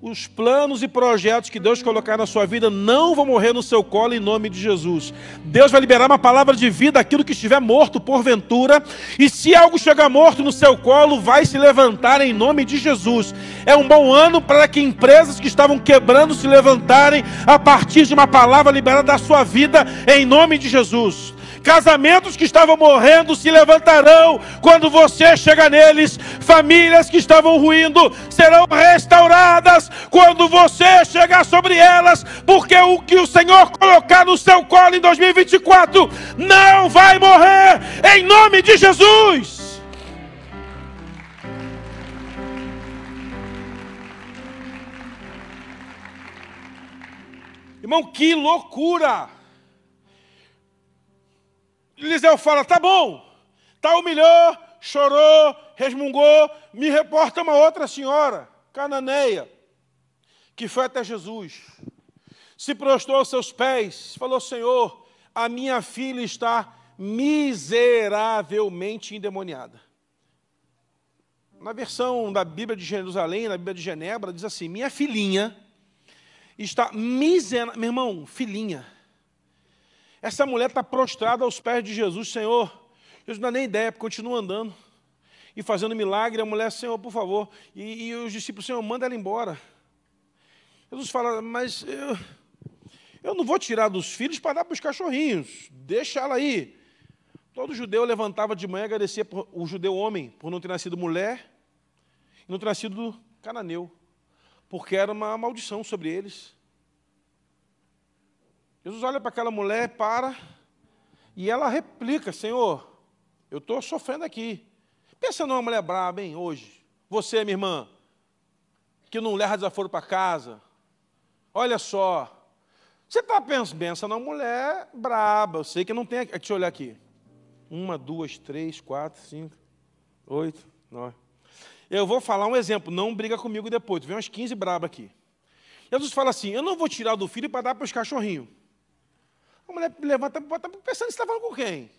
os planos e projetos que Deus colocar na sua vida não vão morrer no seu colo em nome de Jesus. Deus vai liberar uma palavra de vida aquilo que estiver morto porventura, e se algo chegar morto no seu colo, vai se levantar em nome de Jesus. É um bom ano para que empresas que estavam quebrando se levantarem a partir de uma palavra liberada da sua vida em nome de Jesus. Casamentos que estavam morrendo se levantarão quando você chegar neles. Famílias que estavam ruindo serão restauradas quando você chegar sobre elas, porque o que o Senhor colocar no seu colo em 2024 não vai morrer, em nome de Jesus. Irmão, que loucura! Eliseu fala: tá bom, tá humilhou, chorou, resmungou, me reporta uma outra senhora, cananeia, que foi até Jesus, se prostrou aos seus pés, falou: Senhor, a minha filha está miseravelmente endemoniada. Na versão da Bíblia de Jerusalém, na Bíblia de Genebra, diz assim: Minha filhinha está miserável. Meu irmão, filhinha essa mulher está prostrada aos pés de Jesus, Senhor. Jesus não dá nem ideia, continua andando e fazendo milagre. A mulher, Senhor, por favor. E, e os discípulos, Senhor, manda ela embora. Jesus fala, mas eu, eu não vou tirar dos filhos para dar para os cachorrinhos. Deixa ela aí. Todo judeu levantava de manhã e agradecia por, o judeu homem por não ter nascido mulher e não ter nascido cananeu. porque era uma maldição sobre eles. Jesus olha para aquela mulher, para, e ela replica: Senhor, eu estou sofrendo aqui. Pensa numa mulher braba, hein, hoje. Você, minha irmã, que não leva desaforo para casa. Olha só. Você está pensando, pensa numa mulher braba. Eu sei que não tem. Deixa eu olhar aqui. Uma, duas, três, quatro, cinco, oito, nove. Eu vou falar um exemplo, não briga comigo depois. Vem umas 15 brabas aqui. Jesus fala assim: Eu não vou tirar do filho para dar para os cachorrinhos. A mulher levanta, bota, pensando, você está falando com quem?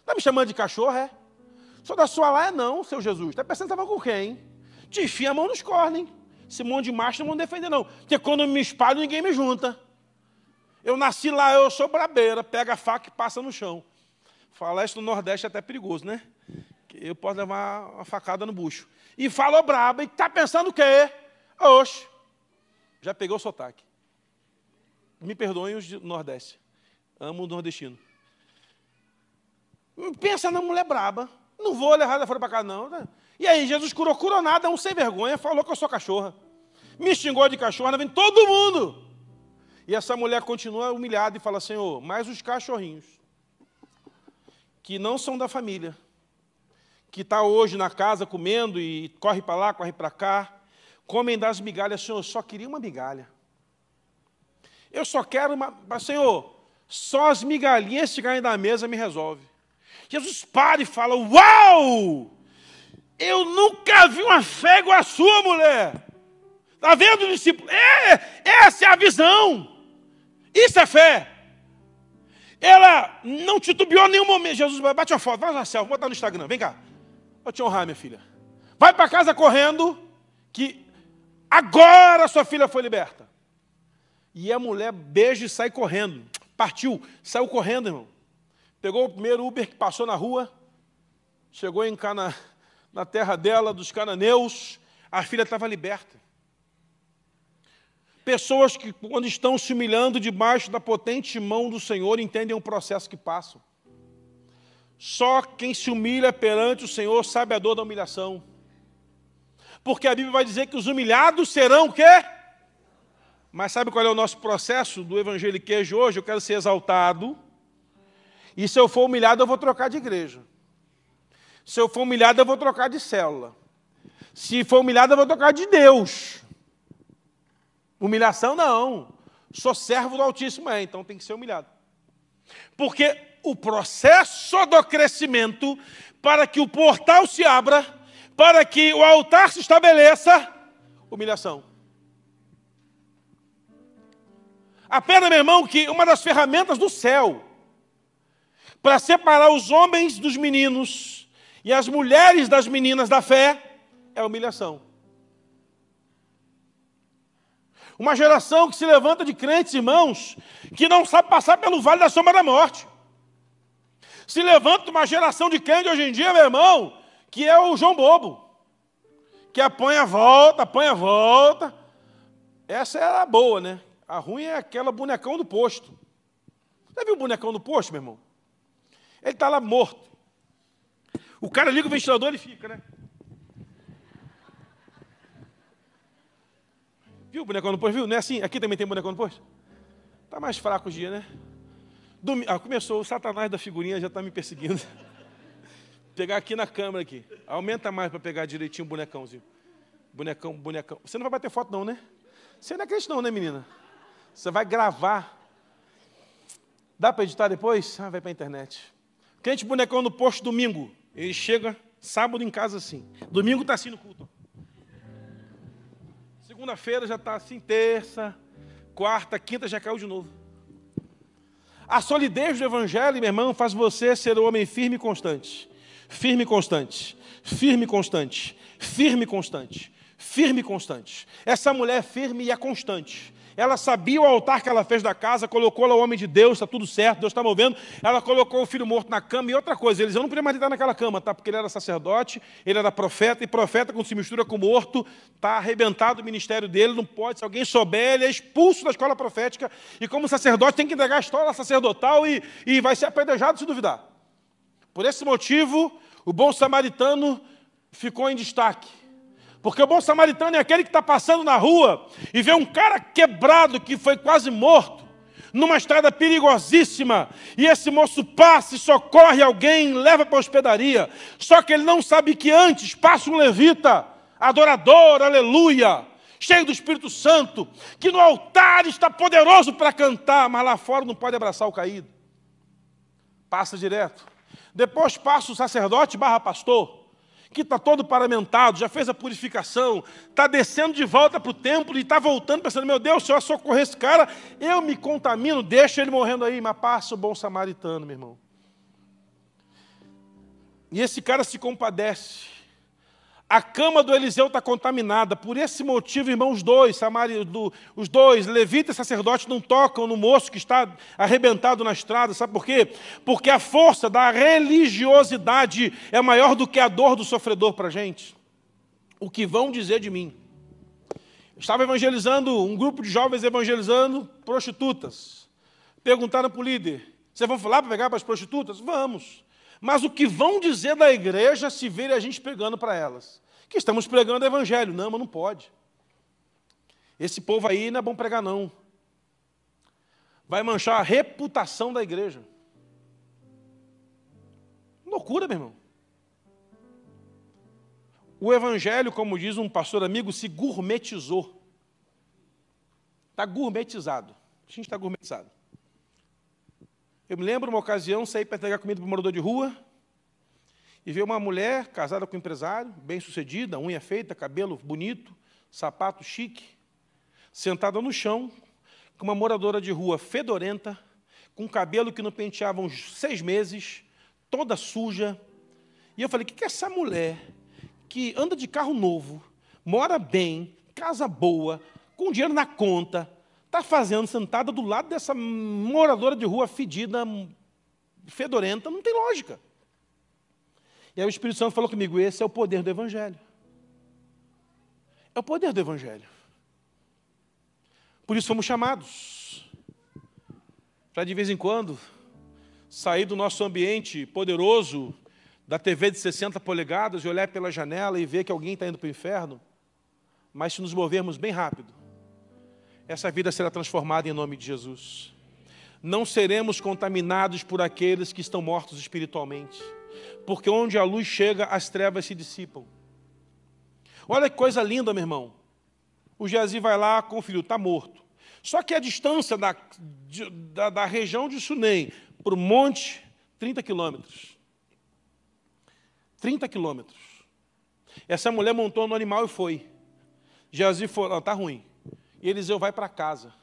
Está me chamando de cachorro, é? Sou da sua lá é não, seu Jesus. Está pensando estava com quem? Te enfia a mão nos cornem. Esse monte de macho não vão defender, não. Porque quando me espalho, ninguém me junta. Eu nasci lá, eu sou brabeira. Pega a faca e passa no chão. Falar isso no Nordeste é até perigoso, né? Eu posso levar uma facada no bucho. E falou braba. E está pensando o quê? Oxe. Já pegou o sotaque. Me perdoem os do Nordeste. Amo o nordestino. Pensa na mulher braba. Não vou levar ela fora para casa, não. Né? E aí, Jesus curou, curou nada, um sem vergonha, falou que eu sou cachorra. Me xingou de cachorra, vem todo mundo. E essa mulher continua humilhada e fala: Senhor, mas os cachorrinhos, que não são da família, que está hoje na casa comendo e corre para lá, corre para cá, comem das migalhas, Senhor, eu só queria uma migalha. Eu só quero uma. Senhor, só as migalhinhas que caem da mesa me resolve. Jesus para e fala: Uau! Eu nunca vi uma fé igual a sua, mulher. Está vendo, discípulo? É, essa é a visão. Isso é fé. Ela não titubeou em nenhum momento. Jesus, bate uma foto, vai na selfie, botar no Instagram. Vem cá. Vou te honrar, minha filha. Vai para casa correndo, que agora sua filha foi liberta. E a mulher beija e sai correndo. Partiu, saiu correndo, irmão. Pegou o primeiro Uber que passou na rua, chegou em Cana, na terra dela, dos cananeus, a filha estava liberta. Pessoas que, quando estão se humilhando debaixo da potente mão do Senhor, entendem o processo que passam. Só quem se humilha perante o Senhor sabe a dor da humilhação. Porque a Bíblia vai dizer que os humilhados serão o quê? Mas sabe qual é o nosso processo do evangeliquejo hoje? Eu quero ser exaltado, e se eu for humilhado, eu vou trocar de igreja. Se eu for humilhado, eu vou trocar de célula. Se for humilhado, eu vou trocar de Deus. Humilhação não. Sou servo do Altíssimo, é, então tem que ser humilhado. Porque o processo do crescimento, para que o portal se abra, para que o altar se estabeleça, humilhação. Apenas, meu irmão, que uma das ferramentas do céu para separar os homens dos meninos e as mulheres das meninas da fé é a humilhação. Uma geração que se levanta de crentes, irmãos, que não sabe passar pelo vale da sombra da morte. Se levanta uma geração de crentes hoje em dia, meu irmão, que é o João Bobo, que apanha volta, apanha volta. Essa era a boa, né? A ruim é aquela bonecão do posto. Já viu o bonecão do posto, meu irmão? Ele está lá morto. O cara liga o ventilador e fica, né? Viu o bonecão no posto? Viu? Não é assim? Aqui também tem bonecão no posto? Está mais fraco o dia, né? Ah, começou, o satanás da figurinha já está me perseguindo. pegar aqui na câmera aqui. Aumenta mais para pegar direitinho o bonecãozinho. Bonecão, bonecão. Você não vai bater foto não, né? Você não é crente não, né, menina? Você vai gravar. Dá para editar depois? Ah, vai para a internet. Crente bonecão no posto domingo. Ele chega sábado em casa assim. Domingo está assim no culto. Segunda-feira já está assim, terça, quarta, quinta já caiu de novo. A solidez do evangelho, meu irmão, faz você ser um homem firme e constante. Firme e constante. Firme e constante. Firme e constante. Firme e constante. Essa mulher é firme e é constante. Ela sabia o altar que ela fez da casa, colocou lá o homem de Deus, está tudo certo, Deus está movendo. Ela colocou o filho morto na cama e outra coisa, eles não podiam mais deitar naquela cama, tá? Porque ele era sacerdote, ele era profeta, e profeta, quando se mistura com morto, está arrebentado o ministério dele, não pode, se alguém souber, ele é expulso da escola profética, e como sacerdote tem que entregar a história sacerdotal e, e vai ser apedrejado se duvidar. Por esse motivo, o bom samaritano ficou em destaque. Porque o bom samaritano é aquele que está passando na rua e vê um cara quebrado que foi quase morto, numa estrada perigosíssima, e esse moço passa e socorre alguém, leva para a hospedaria. Só que ele não sabe que antes passa um levita, adorador, aleluia, cheio do Espírito Santo, que no altar está poderoso para cantar, mas lá fora não pode abraçar o caído. Passa direto. Depois passa o sacerdote barra pastor que está todo paramentado, já fez a purificação, está descendo de volta para o templo e está voltando, pensando: meu Deus, se eu socorrer esse cara, eu me contamino, deixa ele morrendo aí, mas passa o bom samaritano, meu irmão. E esse cara se compadece. A cama do Eliseu está contaminada. Por esse motivo, irmãos, os dois, Samari, do, os dois, levita e sacerdote, não tocam no moço que está arrebentado na estrada. Sabe por quê? Porque a força da religiosidade é maior do que a dor do sofredor para a gente. O que vão dizer de mim? Estava evangelizando, um grupo de jovens evangelizando prostitutas. Perguntaram para o líder: vocês vão falar para pegar para as prostitutas? Vamos. Mas o que vão dizer da igreja se verem a gente pregando para elas? Que estamos pregando o evangelho. Não, mas não pode. Esse povo aí não é bom pregar, não. Vai manchar a reputação da igreja. Loucura, meu irmão. O evangelho, como diz um pastor amigo, se gourmetizou. Está gourmetizado. A gente está gourmetizado. Eu me lembro uma ocasião, saí para entregar comida para um morador de rua, e vi uma mulher casada com um empresário, bem sucedida, unha feita, cabelo bonito, sapato chique, sentada no chão, com uma moradora de rua fedorenta, com cabelo que não penteava uns seis meses, toda suja. E eu falei: o que é essa mulher que anda de carro novo, mora bem, casa boa, com dinheiro na conta, está fazendo sentada do lado dessa moradora de rua fedida, fedorenta? Não tem lógica. E aí o Espírito Santo falou comigo: esse é o poder do Evangelho. É o poder do Evangelho. Por isso fomos chamados. Para de vez em quando sair do nosso ambiente poderoso, da TV de 60 polegadas, e olhar pela janela e ver que alguém está indo para o inferno, mas se nos movermos bem rápido, essa vida será transformada em nome de Jesus. Não seremos contaminados por aqueles que estão mortos espiritualmente, porque onde a luz chega, as trevas se dissipam. Olha que coisa linda, meu irmão. O Geazi vai lá com o filho, está morto. Só que a distância da, da, da região de Sunem para o monte, 30 quilômetros. 30 quilômetros. Essa mulher montou no animal e foi. Geazi falou, está ruim. E Eliseu vai para casa.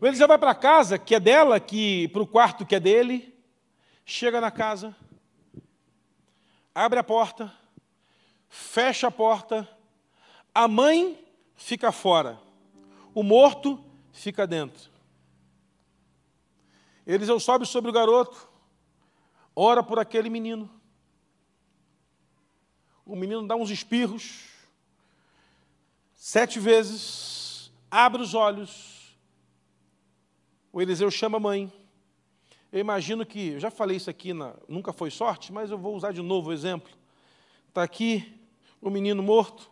O Eliseu vai para casa, que é dela, que para o quarto que é dele. Chega na casa, abre a porta, fecha a porta, a mãe fica fora, o morto fica dentro. Eliseu sobe sobre o garoto, ora por aquele menino. O menino dá uns espirros, sete vezes, abre os olhos. O Eliseu chama a mãe. Eu imagino que, eu já falei isso aqui, na, nunca foi sorte, mas eu vou usar de novo o exemplo. Está aqui o menino morto,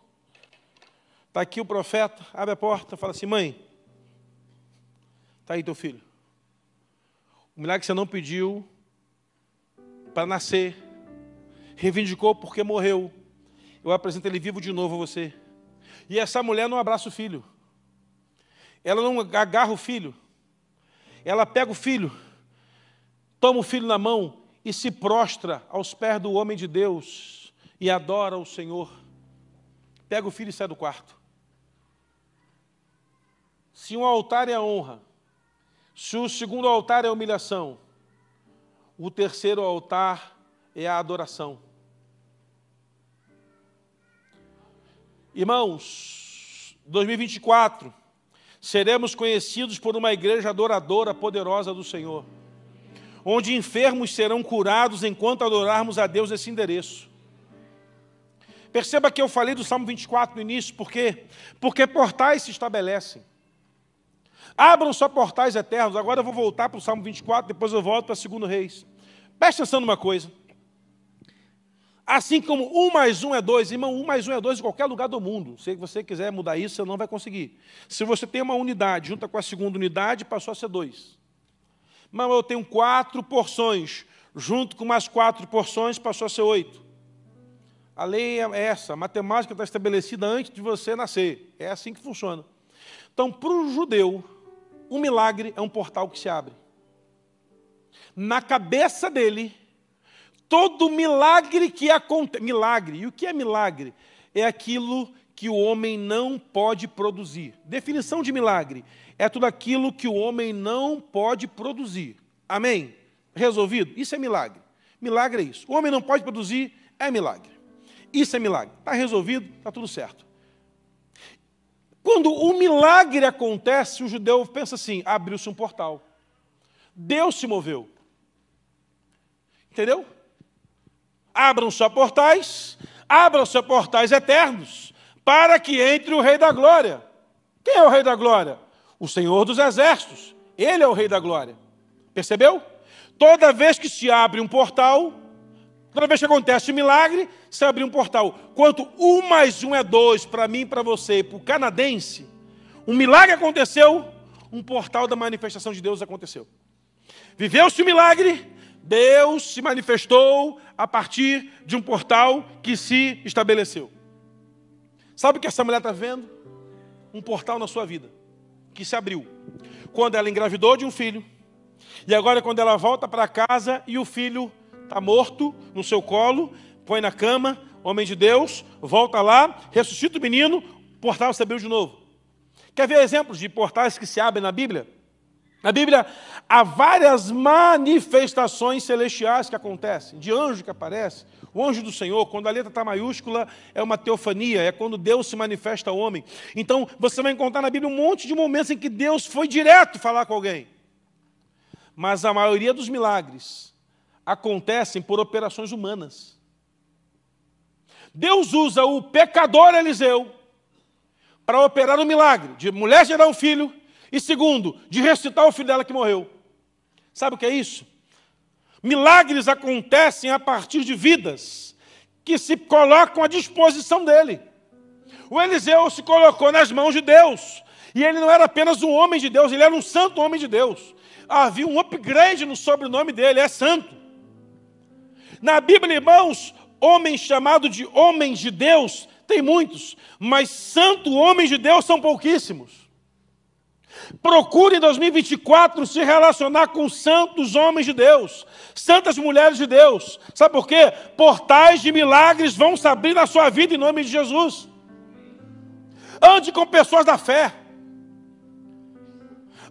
está aqui o profeta, abre a porta, fala assim: mãe, está aí teu filho. O milagre que você não pediu para nascer, reivindicou porque morreu. Eu apresento ele vivo de novo a você. E essa mulher não abraça o filho. Ela não agarra o filho. Ela pega o filho, toma o filho na mão e se prostra aos pés do homem de Deus e adora o Senhor. Pega o filho e sai do quarto. Se um altar é a honra, se o segundo altar é a humilhação, o terceiro altar é a adoração. Irmãos, 2024, seremos conhecidos por uma igreja adoradora poderosa do Senhor, onde enfermos serão curados enquanto adorarmos a Deus nesse endereço. Perceba que eu falei do Salmo 24 no início, por quê? Porque portais se estabelecem. Abram só portais eternos. Agora eu vou voltar para o Salmo 24, depois eu volto para o 2 Reis. Preste atenção numa coisa. Assim como um mais um é dois, irmão, um mais um é dois em qualquer lugar do mundo. Se você quiser mudar isso, você não vai conseguir. Se você tem uma unidade, junta com a segunda unidade, passou a ser dois. Mas eu tenho quatro porções, junto com mais quatro porções, passou a ser oito. A lei é essa, a matemática está estabelecida antes de você nascer. É assim que funciona. Então, para o judeu, um milagre é um portal que se abre. Na cabeça dele, todo milagre que acontece. Milagre. E o que é milagre? É aquilo que o homem não pode produzir. Definição de milagre: é tudo aquilo que o homem não pode produzir. Amém? Resolvido? Isso é milagre. Milagre é isso. O homem não pode produzir, é milagre. Isso é milagre. Está resolvido, está tudo certo. Quando o milagre acontece, o judeu pensa assim: abriu-se um portal. Deus se moveu. Entendeu? abram só portais, abram só portais eternos, para que entre o Rei da Glória. Quem é o Rei da Glória? O Senhor dos Exércitos. Ele é o Rei da Glória. Percebeu? Toda vez que se abre um portal, toda vez que acontece um milagre, se abre um portal. Quanto um mais um é dois para mim, para você e para o canadense, um milagre aconteceu, um portal da manifestação de Deus aconteceu. Viveu-se o milagre, Deus se manifestou a partir de um portal que se estabeleceu. Sabe o que essa mulher está vendo? Um portal na sua vida, que se abriu. Quando ela engravidou de um filho, e agora quando ela volta para casa e o filho está morto no seu colo, põe na cama, homem de Deus, volta lá, ressuscita o menino, o portal se abriu de novo. Quer ver exemplos de portais que se abrem na Bíblia? Na Bíblia há várias manifestações celestiais que acontecem, de anjo que aparece. O anjo do Senhor, quando a letra está maiúscula, é uma teofania, é quando Deus se manifesta ao homem. Então, você vai encontrar na Bíblia um monte de momentos em que Deus foi direto falar com alguém. Mas a maioria dos milagres acontecem por operações humanas. Deus usa o pecador Eliseu para operar o milagre de mulher gerar um filho e segundo, de ressuscitar o filho dela que morreu. Sabe o que é isso? Milagres acontecem a partir de vidas que se colocam à disposição dele. O Eliseu se colocou nas mãos de Deus. E ele não era apenas um homem de Deus, ele era um santo homem de Deus. Havia um upgrade no sobrenome dele, é santo. Na Bíblia, irmãos, homens chamados de homens de Deus, tem muitos, mas santo homens de Deus são pouquíssimos. Procure em 2024 se relacionar com santos homens de Deus, santas mulheres de Deus. Sabe por quê? Portais de milagres vão se abrir na sua vida em nome de Jesus. Ande com pessoas da fé.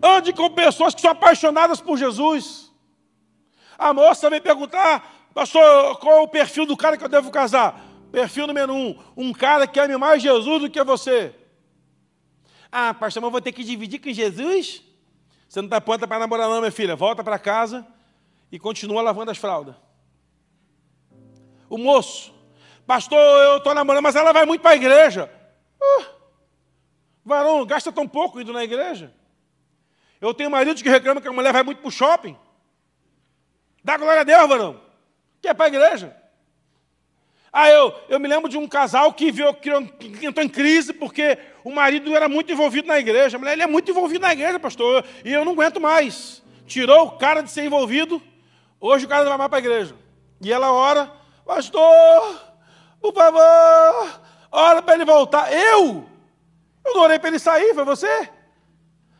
Ande com pessoas que são apaixonadas por Jesus. A moça vem perguntar, pastor, qual é o perfil do cara que eu devo casar? Perfil número um: um cara que ame mais Jesus do que você. Ah, pastor, mas vou ter que dividir com Jesus? Você não está pronta para namorar, não, minha filha. Volta para casa e continua lavando as fraldas. O moço, pastor, eu estou namorando, mas ela vai muito para a igreja. Uh, varão, gasta tão pouco indo na igreja. Eu tenho marido que reclama que a mulher vai muito para o shopping. Dá glória a Deus, varão. Que é para a igreja. Ah, eu, eu me lembro de um casal que, viu, que entrou em crise porque o marido era muito envolvido na igreja. A mulher, ele é muito envolvido na igreja, pastor, e eu não aguento mais. Tirou o cara de ser envolvido, hoje o cara não vai mais para a igreja. E ela ora, pastor, por favor, ora para ele voltar. Eu? Eu não orei para ele sair, foi você?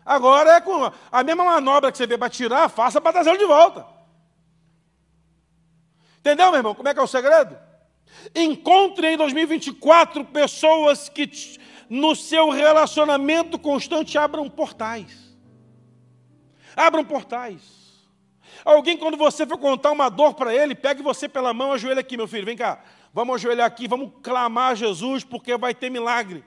Agora é com a mesma manobra que você vê para tirar, faça para trazê-lo de volta. Entendeu, meu irmão? Como é que é o segredo? Encontre em 2024 pessoas que, no seu relacionamento constante, abram portais. Abram portais. Alguém, quando você for contar uma dor para ele, pegue você pela mão, ajoelha aqui, meu filho, vem cá. Vamos ajoelhar aqui, vamos clamar a Jesus, porque vai ter milagre.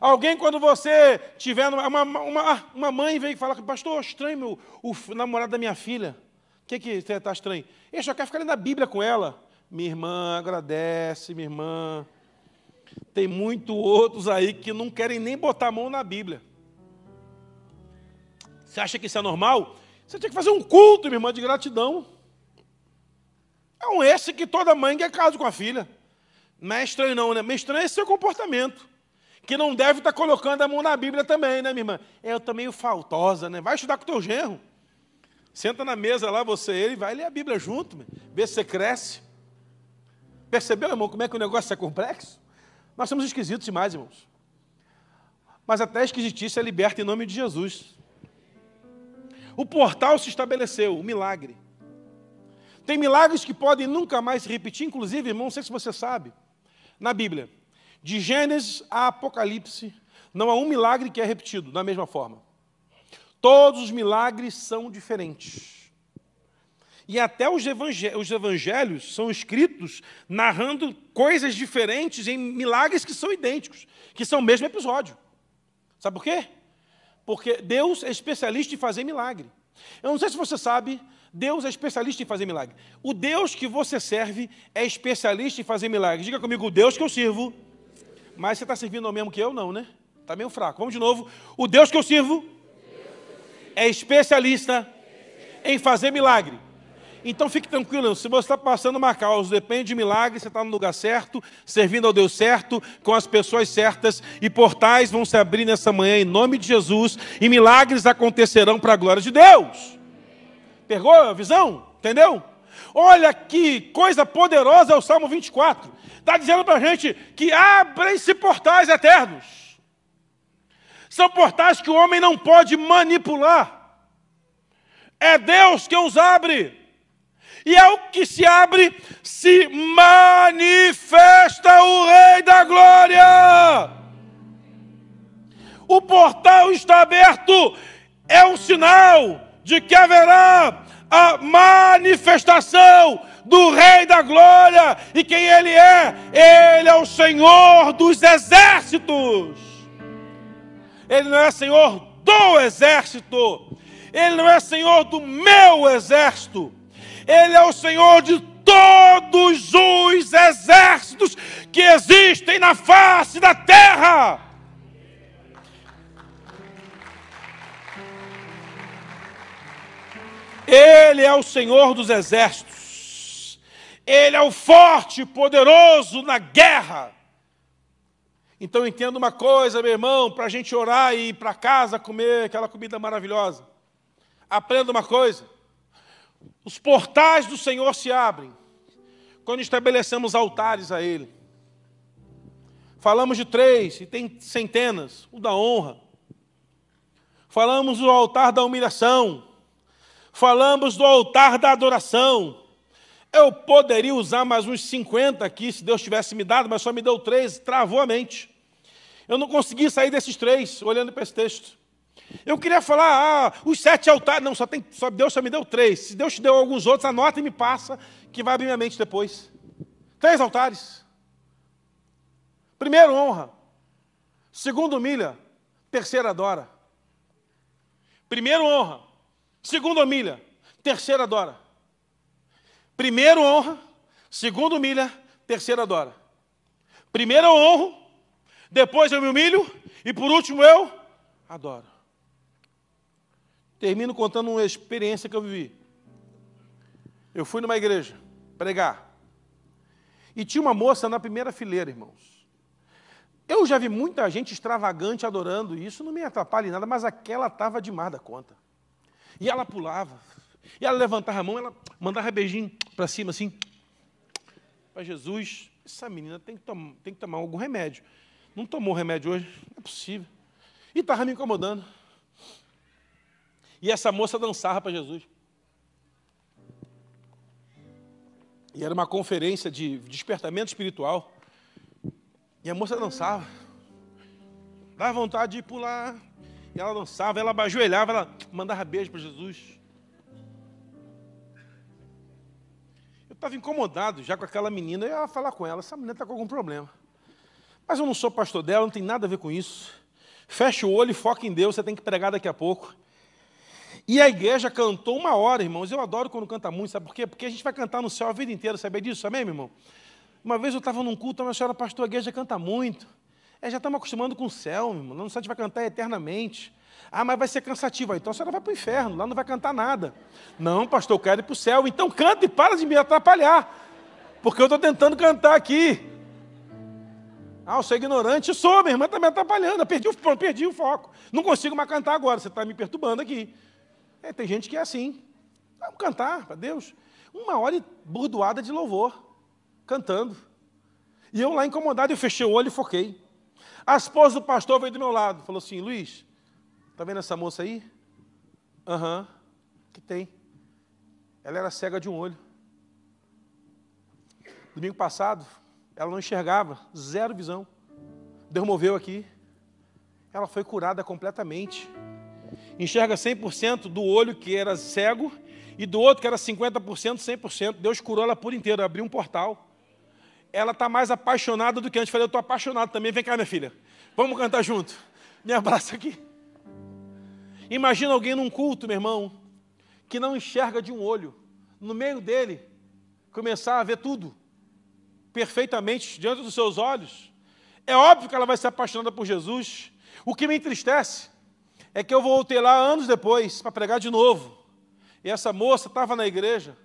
Alguém, quando você tiver. Uma, uma, uma mãe vem falar, pastor, estranho meu, o namorado da minha filha. O que, que está estranho? Ele só quer ficar lendo a Bíblia com ela. Minha irmã, agradece, minha irmã. Tem muito outros aí que não querem nem botar a mão na Bíblia. Você acha que isso é normal? Você tinha que fazer um culto, minha irmã, de gratidão. É Então, esse que toda mãe quer caso com a filha. Não é estranho, não, né? Mas estranho é esse seu comportamento. Que não deve estar colocando a mão na Bíblia também, né, minha irmã? É, eu também faltosa, né? Vai estudar com o teu genro. Senta na mesa lá, você e ele, vai ler a Bíblia junto, vê se você cresce. Percebeu, irmão, como é que o negócio é complexo? Nós somos esquisitos demais, irmãos. Mas até a esquisitice é liberta em nome de Jesus. O portal se estabeleceu, o milagre. Tem milagres que podem nunca mais se repetir, inclusive, irmão, não sei se você sabe, na Bíblia, de Gênesis a Apocalipse, não há um milagre que é repetido da mesma forma. Todos os milagres são diferentes. E até os, os evangelhos são escritos narrando coisas diferentes em milagres que são idênticos, que são o mesmo episódio. Sabe por quê? Porque Deus é especialista em fazer milagre. Eu não sei se você sabe, Deus é especialista em fazer milagre. O Deus que você serve é especialista em fazer milagre. Diga comigo, o Deus que eu sirvo. Mas você está servindo ao mesmo que eu? Não, né? Está meio fraco. Vamos de novo. O Deus que eu sirvo é especialista em fazer milagre. Então fique tranquilo, se você está passando uma causa, depende de milagre, você está no lugar certo, servindo ao Deus certo, com as pessoas certas, e portais vão se abrir nessa manhã em nome de Jesus, e milagres acontecerão para a glória de Deus. Pegou a visão? Entendeu? Olha que coisa poderosa é o Salmo 24. Está dizendo para a gente que abrem-se portais eternos. São portais que o homem não pode manipular. É Deus que os abre. E ao que se abre, se manifesta o Rei da Glória. O portal está aberto, é um sinal de que haverá a manifestação do Rei da Glória. E quem Ele é? Ele é o Senhor dos exércitos. Ele não é Senhor do exército. Ele não é Senhor do meu exército. Ele é o Senhor de todos os exércitos que existem na face da terra. Ele é o Senhor dos exércitos. Ele é o forte, poderoso na guerra. Então entenda uma coisa, meu irmão, para a gente orar e ir para casa comer aquela comida maravilhosa. Aprenda uma coisa. Os portais do Senhor se abrem quando estabelecemos altares a Ele. Falamos de três, e tem centenas: o da honra. Falamos do altar da humilhação. Falamos do altar da adoração. Eu poderia usar mais uns 50 aqui, se Deus tivesse me dado, mas só me deu três, travou a mente. Eu não consegui sair desses três, olhando para esse texto. Eu queria falar, ah, os sete altares. Não, só tem, só Deus só me deu três. Se Deus te deu alguns outros, anota e me passa, que vai abrir minha mente depois. Três altares. Primeiro, honra. Segundo, humilha. Terceiro, adora. Primeiro, honra. Segundo, humilha. Terceiro, adora. Primeiro, honra. Segundo, humilha. Terceiro, adora. Primeiro, eu honro. Depois, eu me humilho. E por último, eu adoro. Termino contando uma experiência que eu vivi. Eu fui numa igreja pregar. E tinha uma moça na primeira fileira, irmãos. Eu já vi muita gente extravagante adorando, e isso não me atrapalha em nada, mas aquela estava demais da conta. E ela pulava, e ela levantava a mão, ela mandava beijinho para cima, assim, para Jesus. Essa menina tem que, tem que tomar algum remédio. Não tomou remédio hoje? Não é possível. E estava me incomodando. E essa moça dançava para Jesus. E era uma conferência de despertamento espiritual. E a moça dançava. Dava vontade de pular. E ela dançava, ela ajoelhava, ela mandava beijo para Jesus. Eu estava incomodado já com aquela menina. Eu ia falar com ela: essa menina está com algum problema. Mas eu não sou pastor dela, não tem nada a ver com isso. Fecha o olho e foca em Deus, você tem que pregar daqui a pouco. E a igreja cantou uma hora, irmãos. Eu adoro quando canta muito, sabe por quê? Porque a gente vai cantar no céu a vida inteira, sabe disso, amém, meu irmão? Uma vez eu estava num culto, uma senhora pastor, a igreja canta muito. É, já estamos acostumando com o céu, meu irmão. Não sei se vai cantar eternamente. Ah, mas vai ser cansativo. Então a senhora vai para o inferno, lá não vai cantar nada. Não, pastor, eu quero ir para o céu. Então canta e para de me atrapalhar. Porque eu estou tentando cantar aqui. Ah, eu sou ignorante. Sou, minha irmã está me atrapalhando. Eu perdi o, perdi o foco. Não consigo mais cantar agora. Você está me perturbando aqui. É, tem gente que é assim. Vamos cantar para Deus. Uma hora burdoada de louvor. Cantando. E eu lá incomodado, eu fechei o olho e foquei. A esposa do pastor veio do meu lado. Falou assim, Luiz, Está vendo essa moça aí? Aham, uhum. que tem. Ela era cega de um olho. Domingo passado, ela não enxergava, zero visão. Deus moveu aqui. Ela foi curada completamente. Enxerga 100% do olho que era cego e do outro que era 50%, 100%. Deus curou ela por inteiro, abriu um portal. Ela está mais apaixonada do que antes. Falei, eu estou apaixonado também. Vem cá, minha filha. Vamos cantar junto. Me abraça aqui. Imagina alguém num culto, meu irmão, que não enxerga de um olho, no meio dele, começar a ver tudo perfeitamente diante dos seus olhos. É óbvio que ela vai ser apaixonada por Jesus. O que me entristece é que eu voltei lá anos depois para pregar de novo. E essa moça estava na igreja,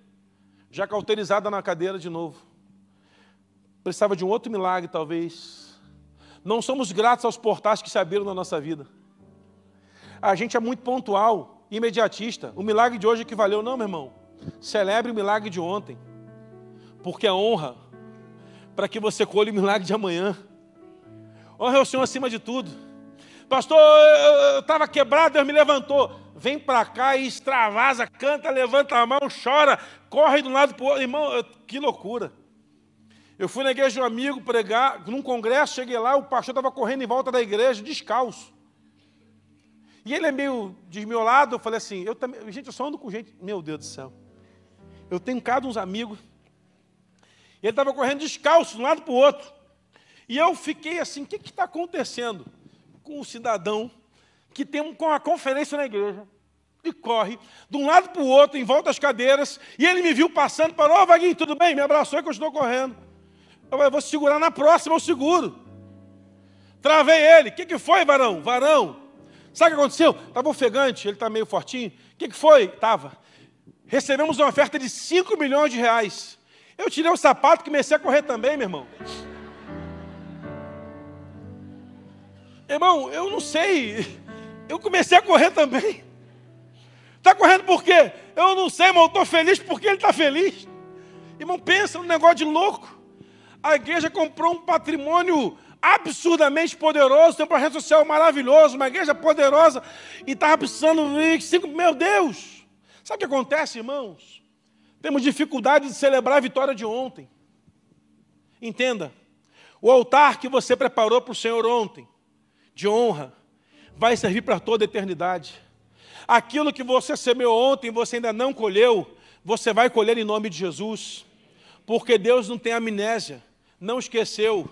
já cauterizada na cadeira de novo. Precisava de um outro milagre, talvez. Não somos gratos aos portais que se abriram na nossa vida. A gente é muito pontual, imediatista. O milagre de hoje é que valeu, não, meu irmão. Celebre o milagre de ontem, porque a honra para que você colhe o milagre de amanhã. Honra o Senhor acima de tudo. Pastor, eu estava quebrado, Deus me levantou. Vem para cá e extravasa, canta, levanta a mão, chora, corre de um lado para o outro. Irmão, que loucura. Eu fui na igreja de um amigo pregar, num congresso, cheguei lá, o pastor estava correndo em volta da igreja, descalço. E ele é meio desmiolado, eu falei assim, eu também, gente, eu só ando com gente, meu Deus do céu. Eu tenho cada uns amigos. Ele estava correndo descalço de um lado para o outro. E eu fiquei assim, o que está acontecendo com o cidadão que tem uma conferência na igreja e corre de um lado para o outro, em volta às cadeiras, e ele me viu passando, falou, ô oh, Vaguinho, tudo bem? Me abraçou e continuou correndo. Eu, eu vou segurar na próxima, eu seguro. Travei ele. O que, que foi, varão? Varão, Sabe o que aconteceu? Estava ofegante, ele está meio fortinho. O que, que foi? Estava. Recebemos uma oferta de 5 milhões de reais. Eu tirei o sapato e comecei a correr também, meu irmão. Irmão, eu não sei. Eu comecei a correr também. Está correndo por quê? Eu não sei, irmão. Estou feliz porque ele está feliz. Irmão, pensa num negócio de louco. A igreja comprou um patrimônio absurdamente poderoso, tem um projeto social maravilhoso, uma igreja poderosa, e estava precisando de cinco. Meu Deus! Sabe o que acontece, irmãos? Temos dificuldade de celebrar a vitória de ontem. Entenda, o altar que você preparou para o Senhor ontem, de honra, vai servir para toda a eternidade. Aquilo que você semeou ontem você ainda não colheu, você vai colher em nome de Jesus, porque Deus não tem amnésia, não esqueceu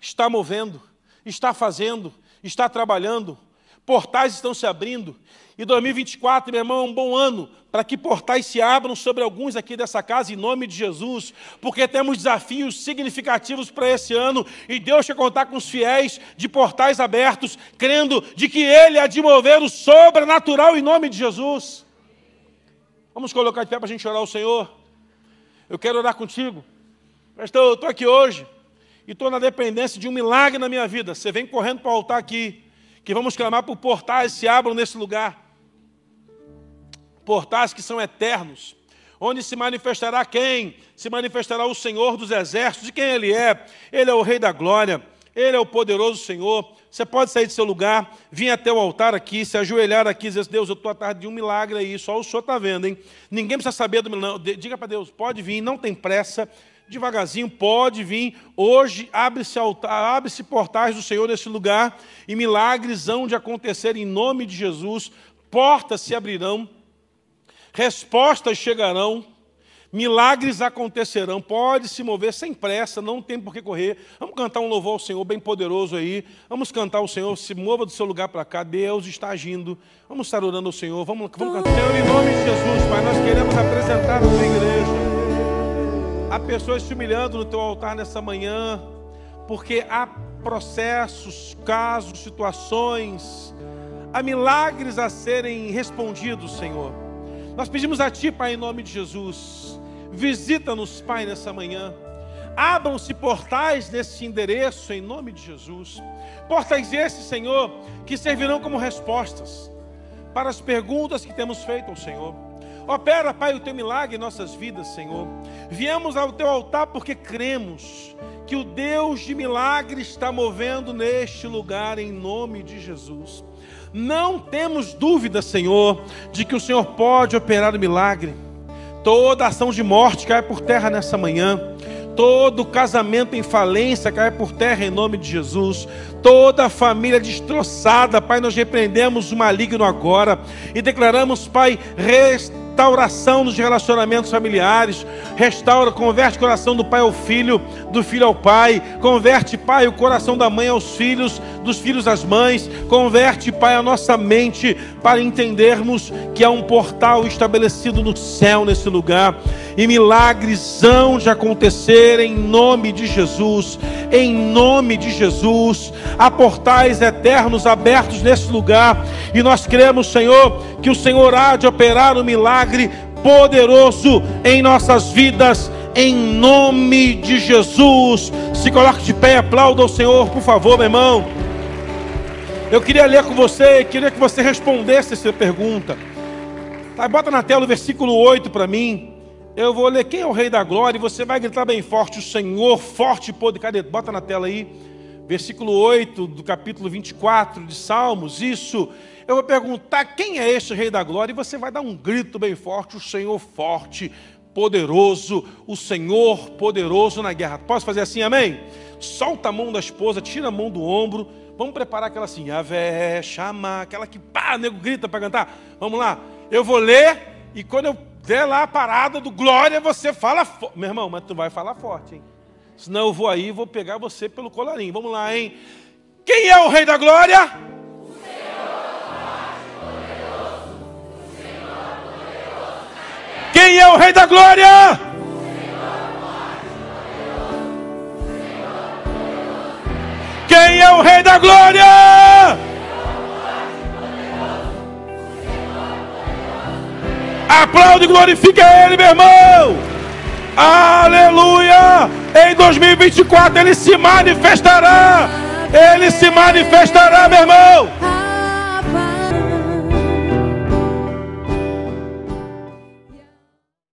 está movendo, está fazendo, está trabalhando, portais estão se abrindo. E 2024, meu irmão, é um bom ano para que portais se abram sobre alguns aqui dessa casa, em nome de Jesus, porque temos desafios significativos para esse ano e Deus quer contar com os fiéis de portais abertos, crendo de que Ele há de mover o sobrenatural em nome de Jesus. Vamos colocar de pé para a gente orar ao Senhor. Eu quero orar contigo. Pastor, eu estou aqui hoje e estou na dependência de um milagre na minha vida, você vem correndo para o altar aqui, que vamos clamar por portais se abram nesse lugar. Portais que são eternos, onde se manifestará quem? Se manifestará o Senhor dos exércitos, de quem Ele é. Ele é o Rei da glória, Ele é o poderoso Senhor. Você pode sair do seu lugar, vir até o altar aqui, se ajoelhar aqui dizer, Deus, eu estou atrás de um milagre aí, só o Senhor está vendo, hein? Ninguém precisa saber do milagre. Diga para Deus, pode vir, não tem pressa devagarzinho, pode vir. Hoje abre-se abre portais do Senhor nesse lugar e milagres hão de acontecer em nome de Jesus. Portas se abrirão, respostas chegarão, milagres acontecerão. Pode se mover sem pressa, não tem por que correr. Vamos cantar um louvor ao Senhor bem poderoso aí. Vamos cantar o Senhor, se mova do seu lugar para cá. Deus está agindo. Vamos estar orando ao Senhor. Vamos, vamos cantar. Senhor, em nome de Jesus, Pai, nós queremos apresentar a tua igreja. Há pessoas se humilhando no teu altar nessa manhã, porque há processos, casos, situações, a milagres a serem respondidos, Senhor. Nós pedimos a Ti, Pai, em nome de Jesus. Visita-nos, Pai, nessa manhã. Abram-se portais nesse endereço, em nome de Jesus. Portais esses, Senhor, que servirão como respostas para as perguntas que temos feito ao Senhor. Opera, Pai, o teu milagre em nossas vidas, Senhor. Viemos ao teu altar porque cremos que o Deus de milagre está movendo neste lugar em nome de Jesus. Não temos dúvida, Senhor, de que o Senhor pode operar o milagre. Toda ação de morte cai por terra nessa manhã. Todo casamento em falência cai por terra em nome de Jesus. Toda família destroçada, Pai, nós repreendemos o maligno agora e declaramos, Pai, restauração restauração nos relacionamentos familiares. Restaura, converte o coração do pai ao filho, do filho ao pai. Converte, pai, o coração da mãe aos filhos, dos filhos às mães. Converte, pai, a nossa mente para entendermos que há um portal estabelecido no céu nesse lugar. E milagres hão de acontecer em nome de Jesus. Em nome de Jesus. Há portais eternos abertos nesse lugar. E nós cremos, Senhor, que o Senhor há de operar o um milagre poderoso em nossas vidas, em nome de Jesus. Se coloque de pé e aplauda o Senhor, por favor, meu irmão. Eu queria ler com você, queria que você respondesse essa pergunta. Tá, bota na tela o versículo 8 para mim. Eu vou ler quem é o Rei da Glória e você vai gritar bem forte: O Senhor, forte e poder. Cadê? Bota na tela aí. Versículo 8 do capítulo 24 de Salmos. Isso eu vou perguntar quem é este Rei da Glória, e você vai dar um grito bem forte: o Senhor forte, poderoso, o Senhor poderoso na guerra. Posso fazer assim, amém? Solta a mão da esposa, tira a mão do ombro. Vamos preparar aquela assim, Avé, chama, aquela que pá, nego grita para cantar. Vamos lá. Eu vou ler e quando eu der lá a parada do glória, você fala, meu irmão, mas tu vai falar forte, hein? Senão eu vou aí e vou pegar você pelo colarinho. Vamos lá, hein? Quem é o rei da glória? Quem é o Rei da Glória? Quem é o Rei da Glória? Aplaude e glorifica Ele, meu irmão. Aleluia! Em 2024 Ele se manifestará. Ele se manifestará, meu irmão.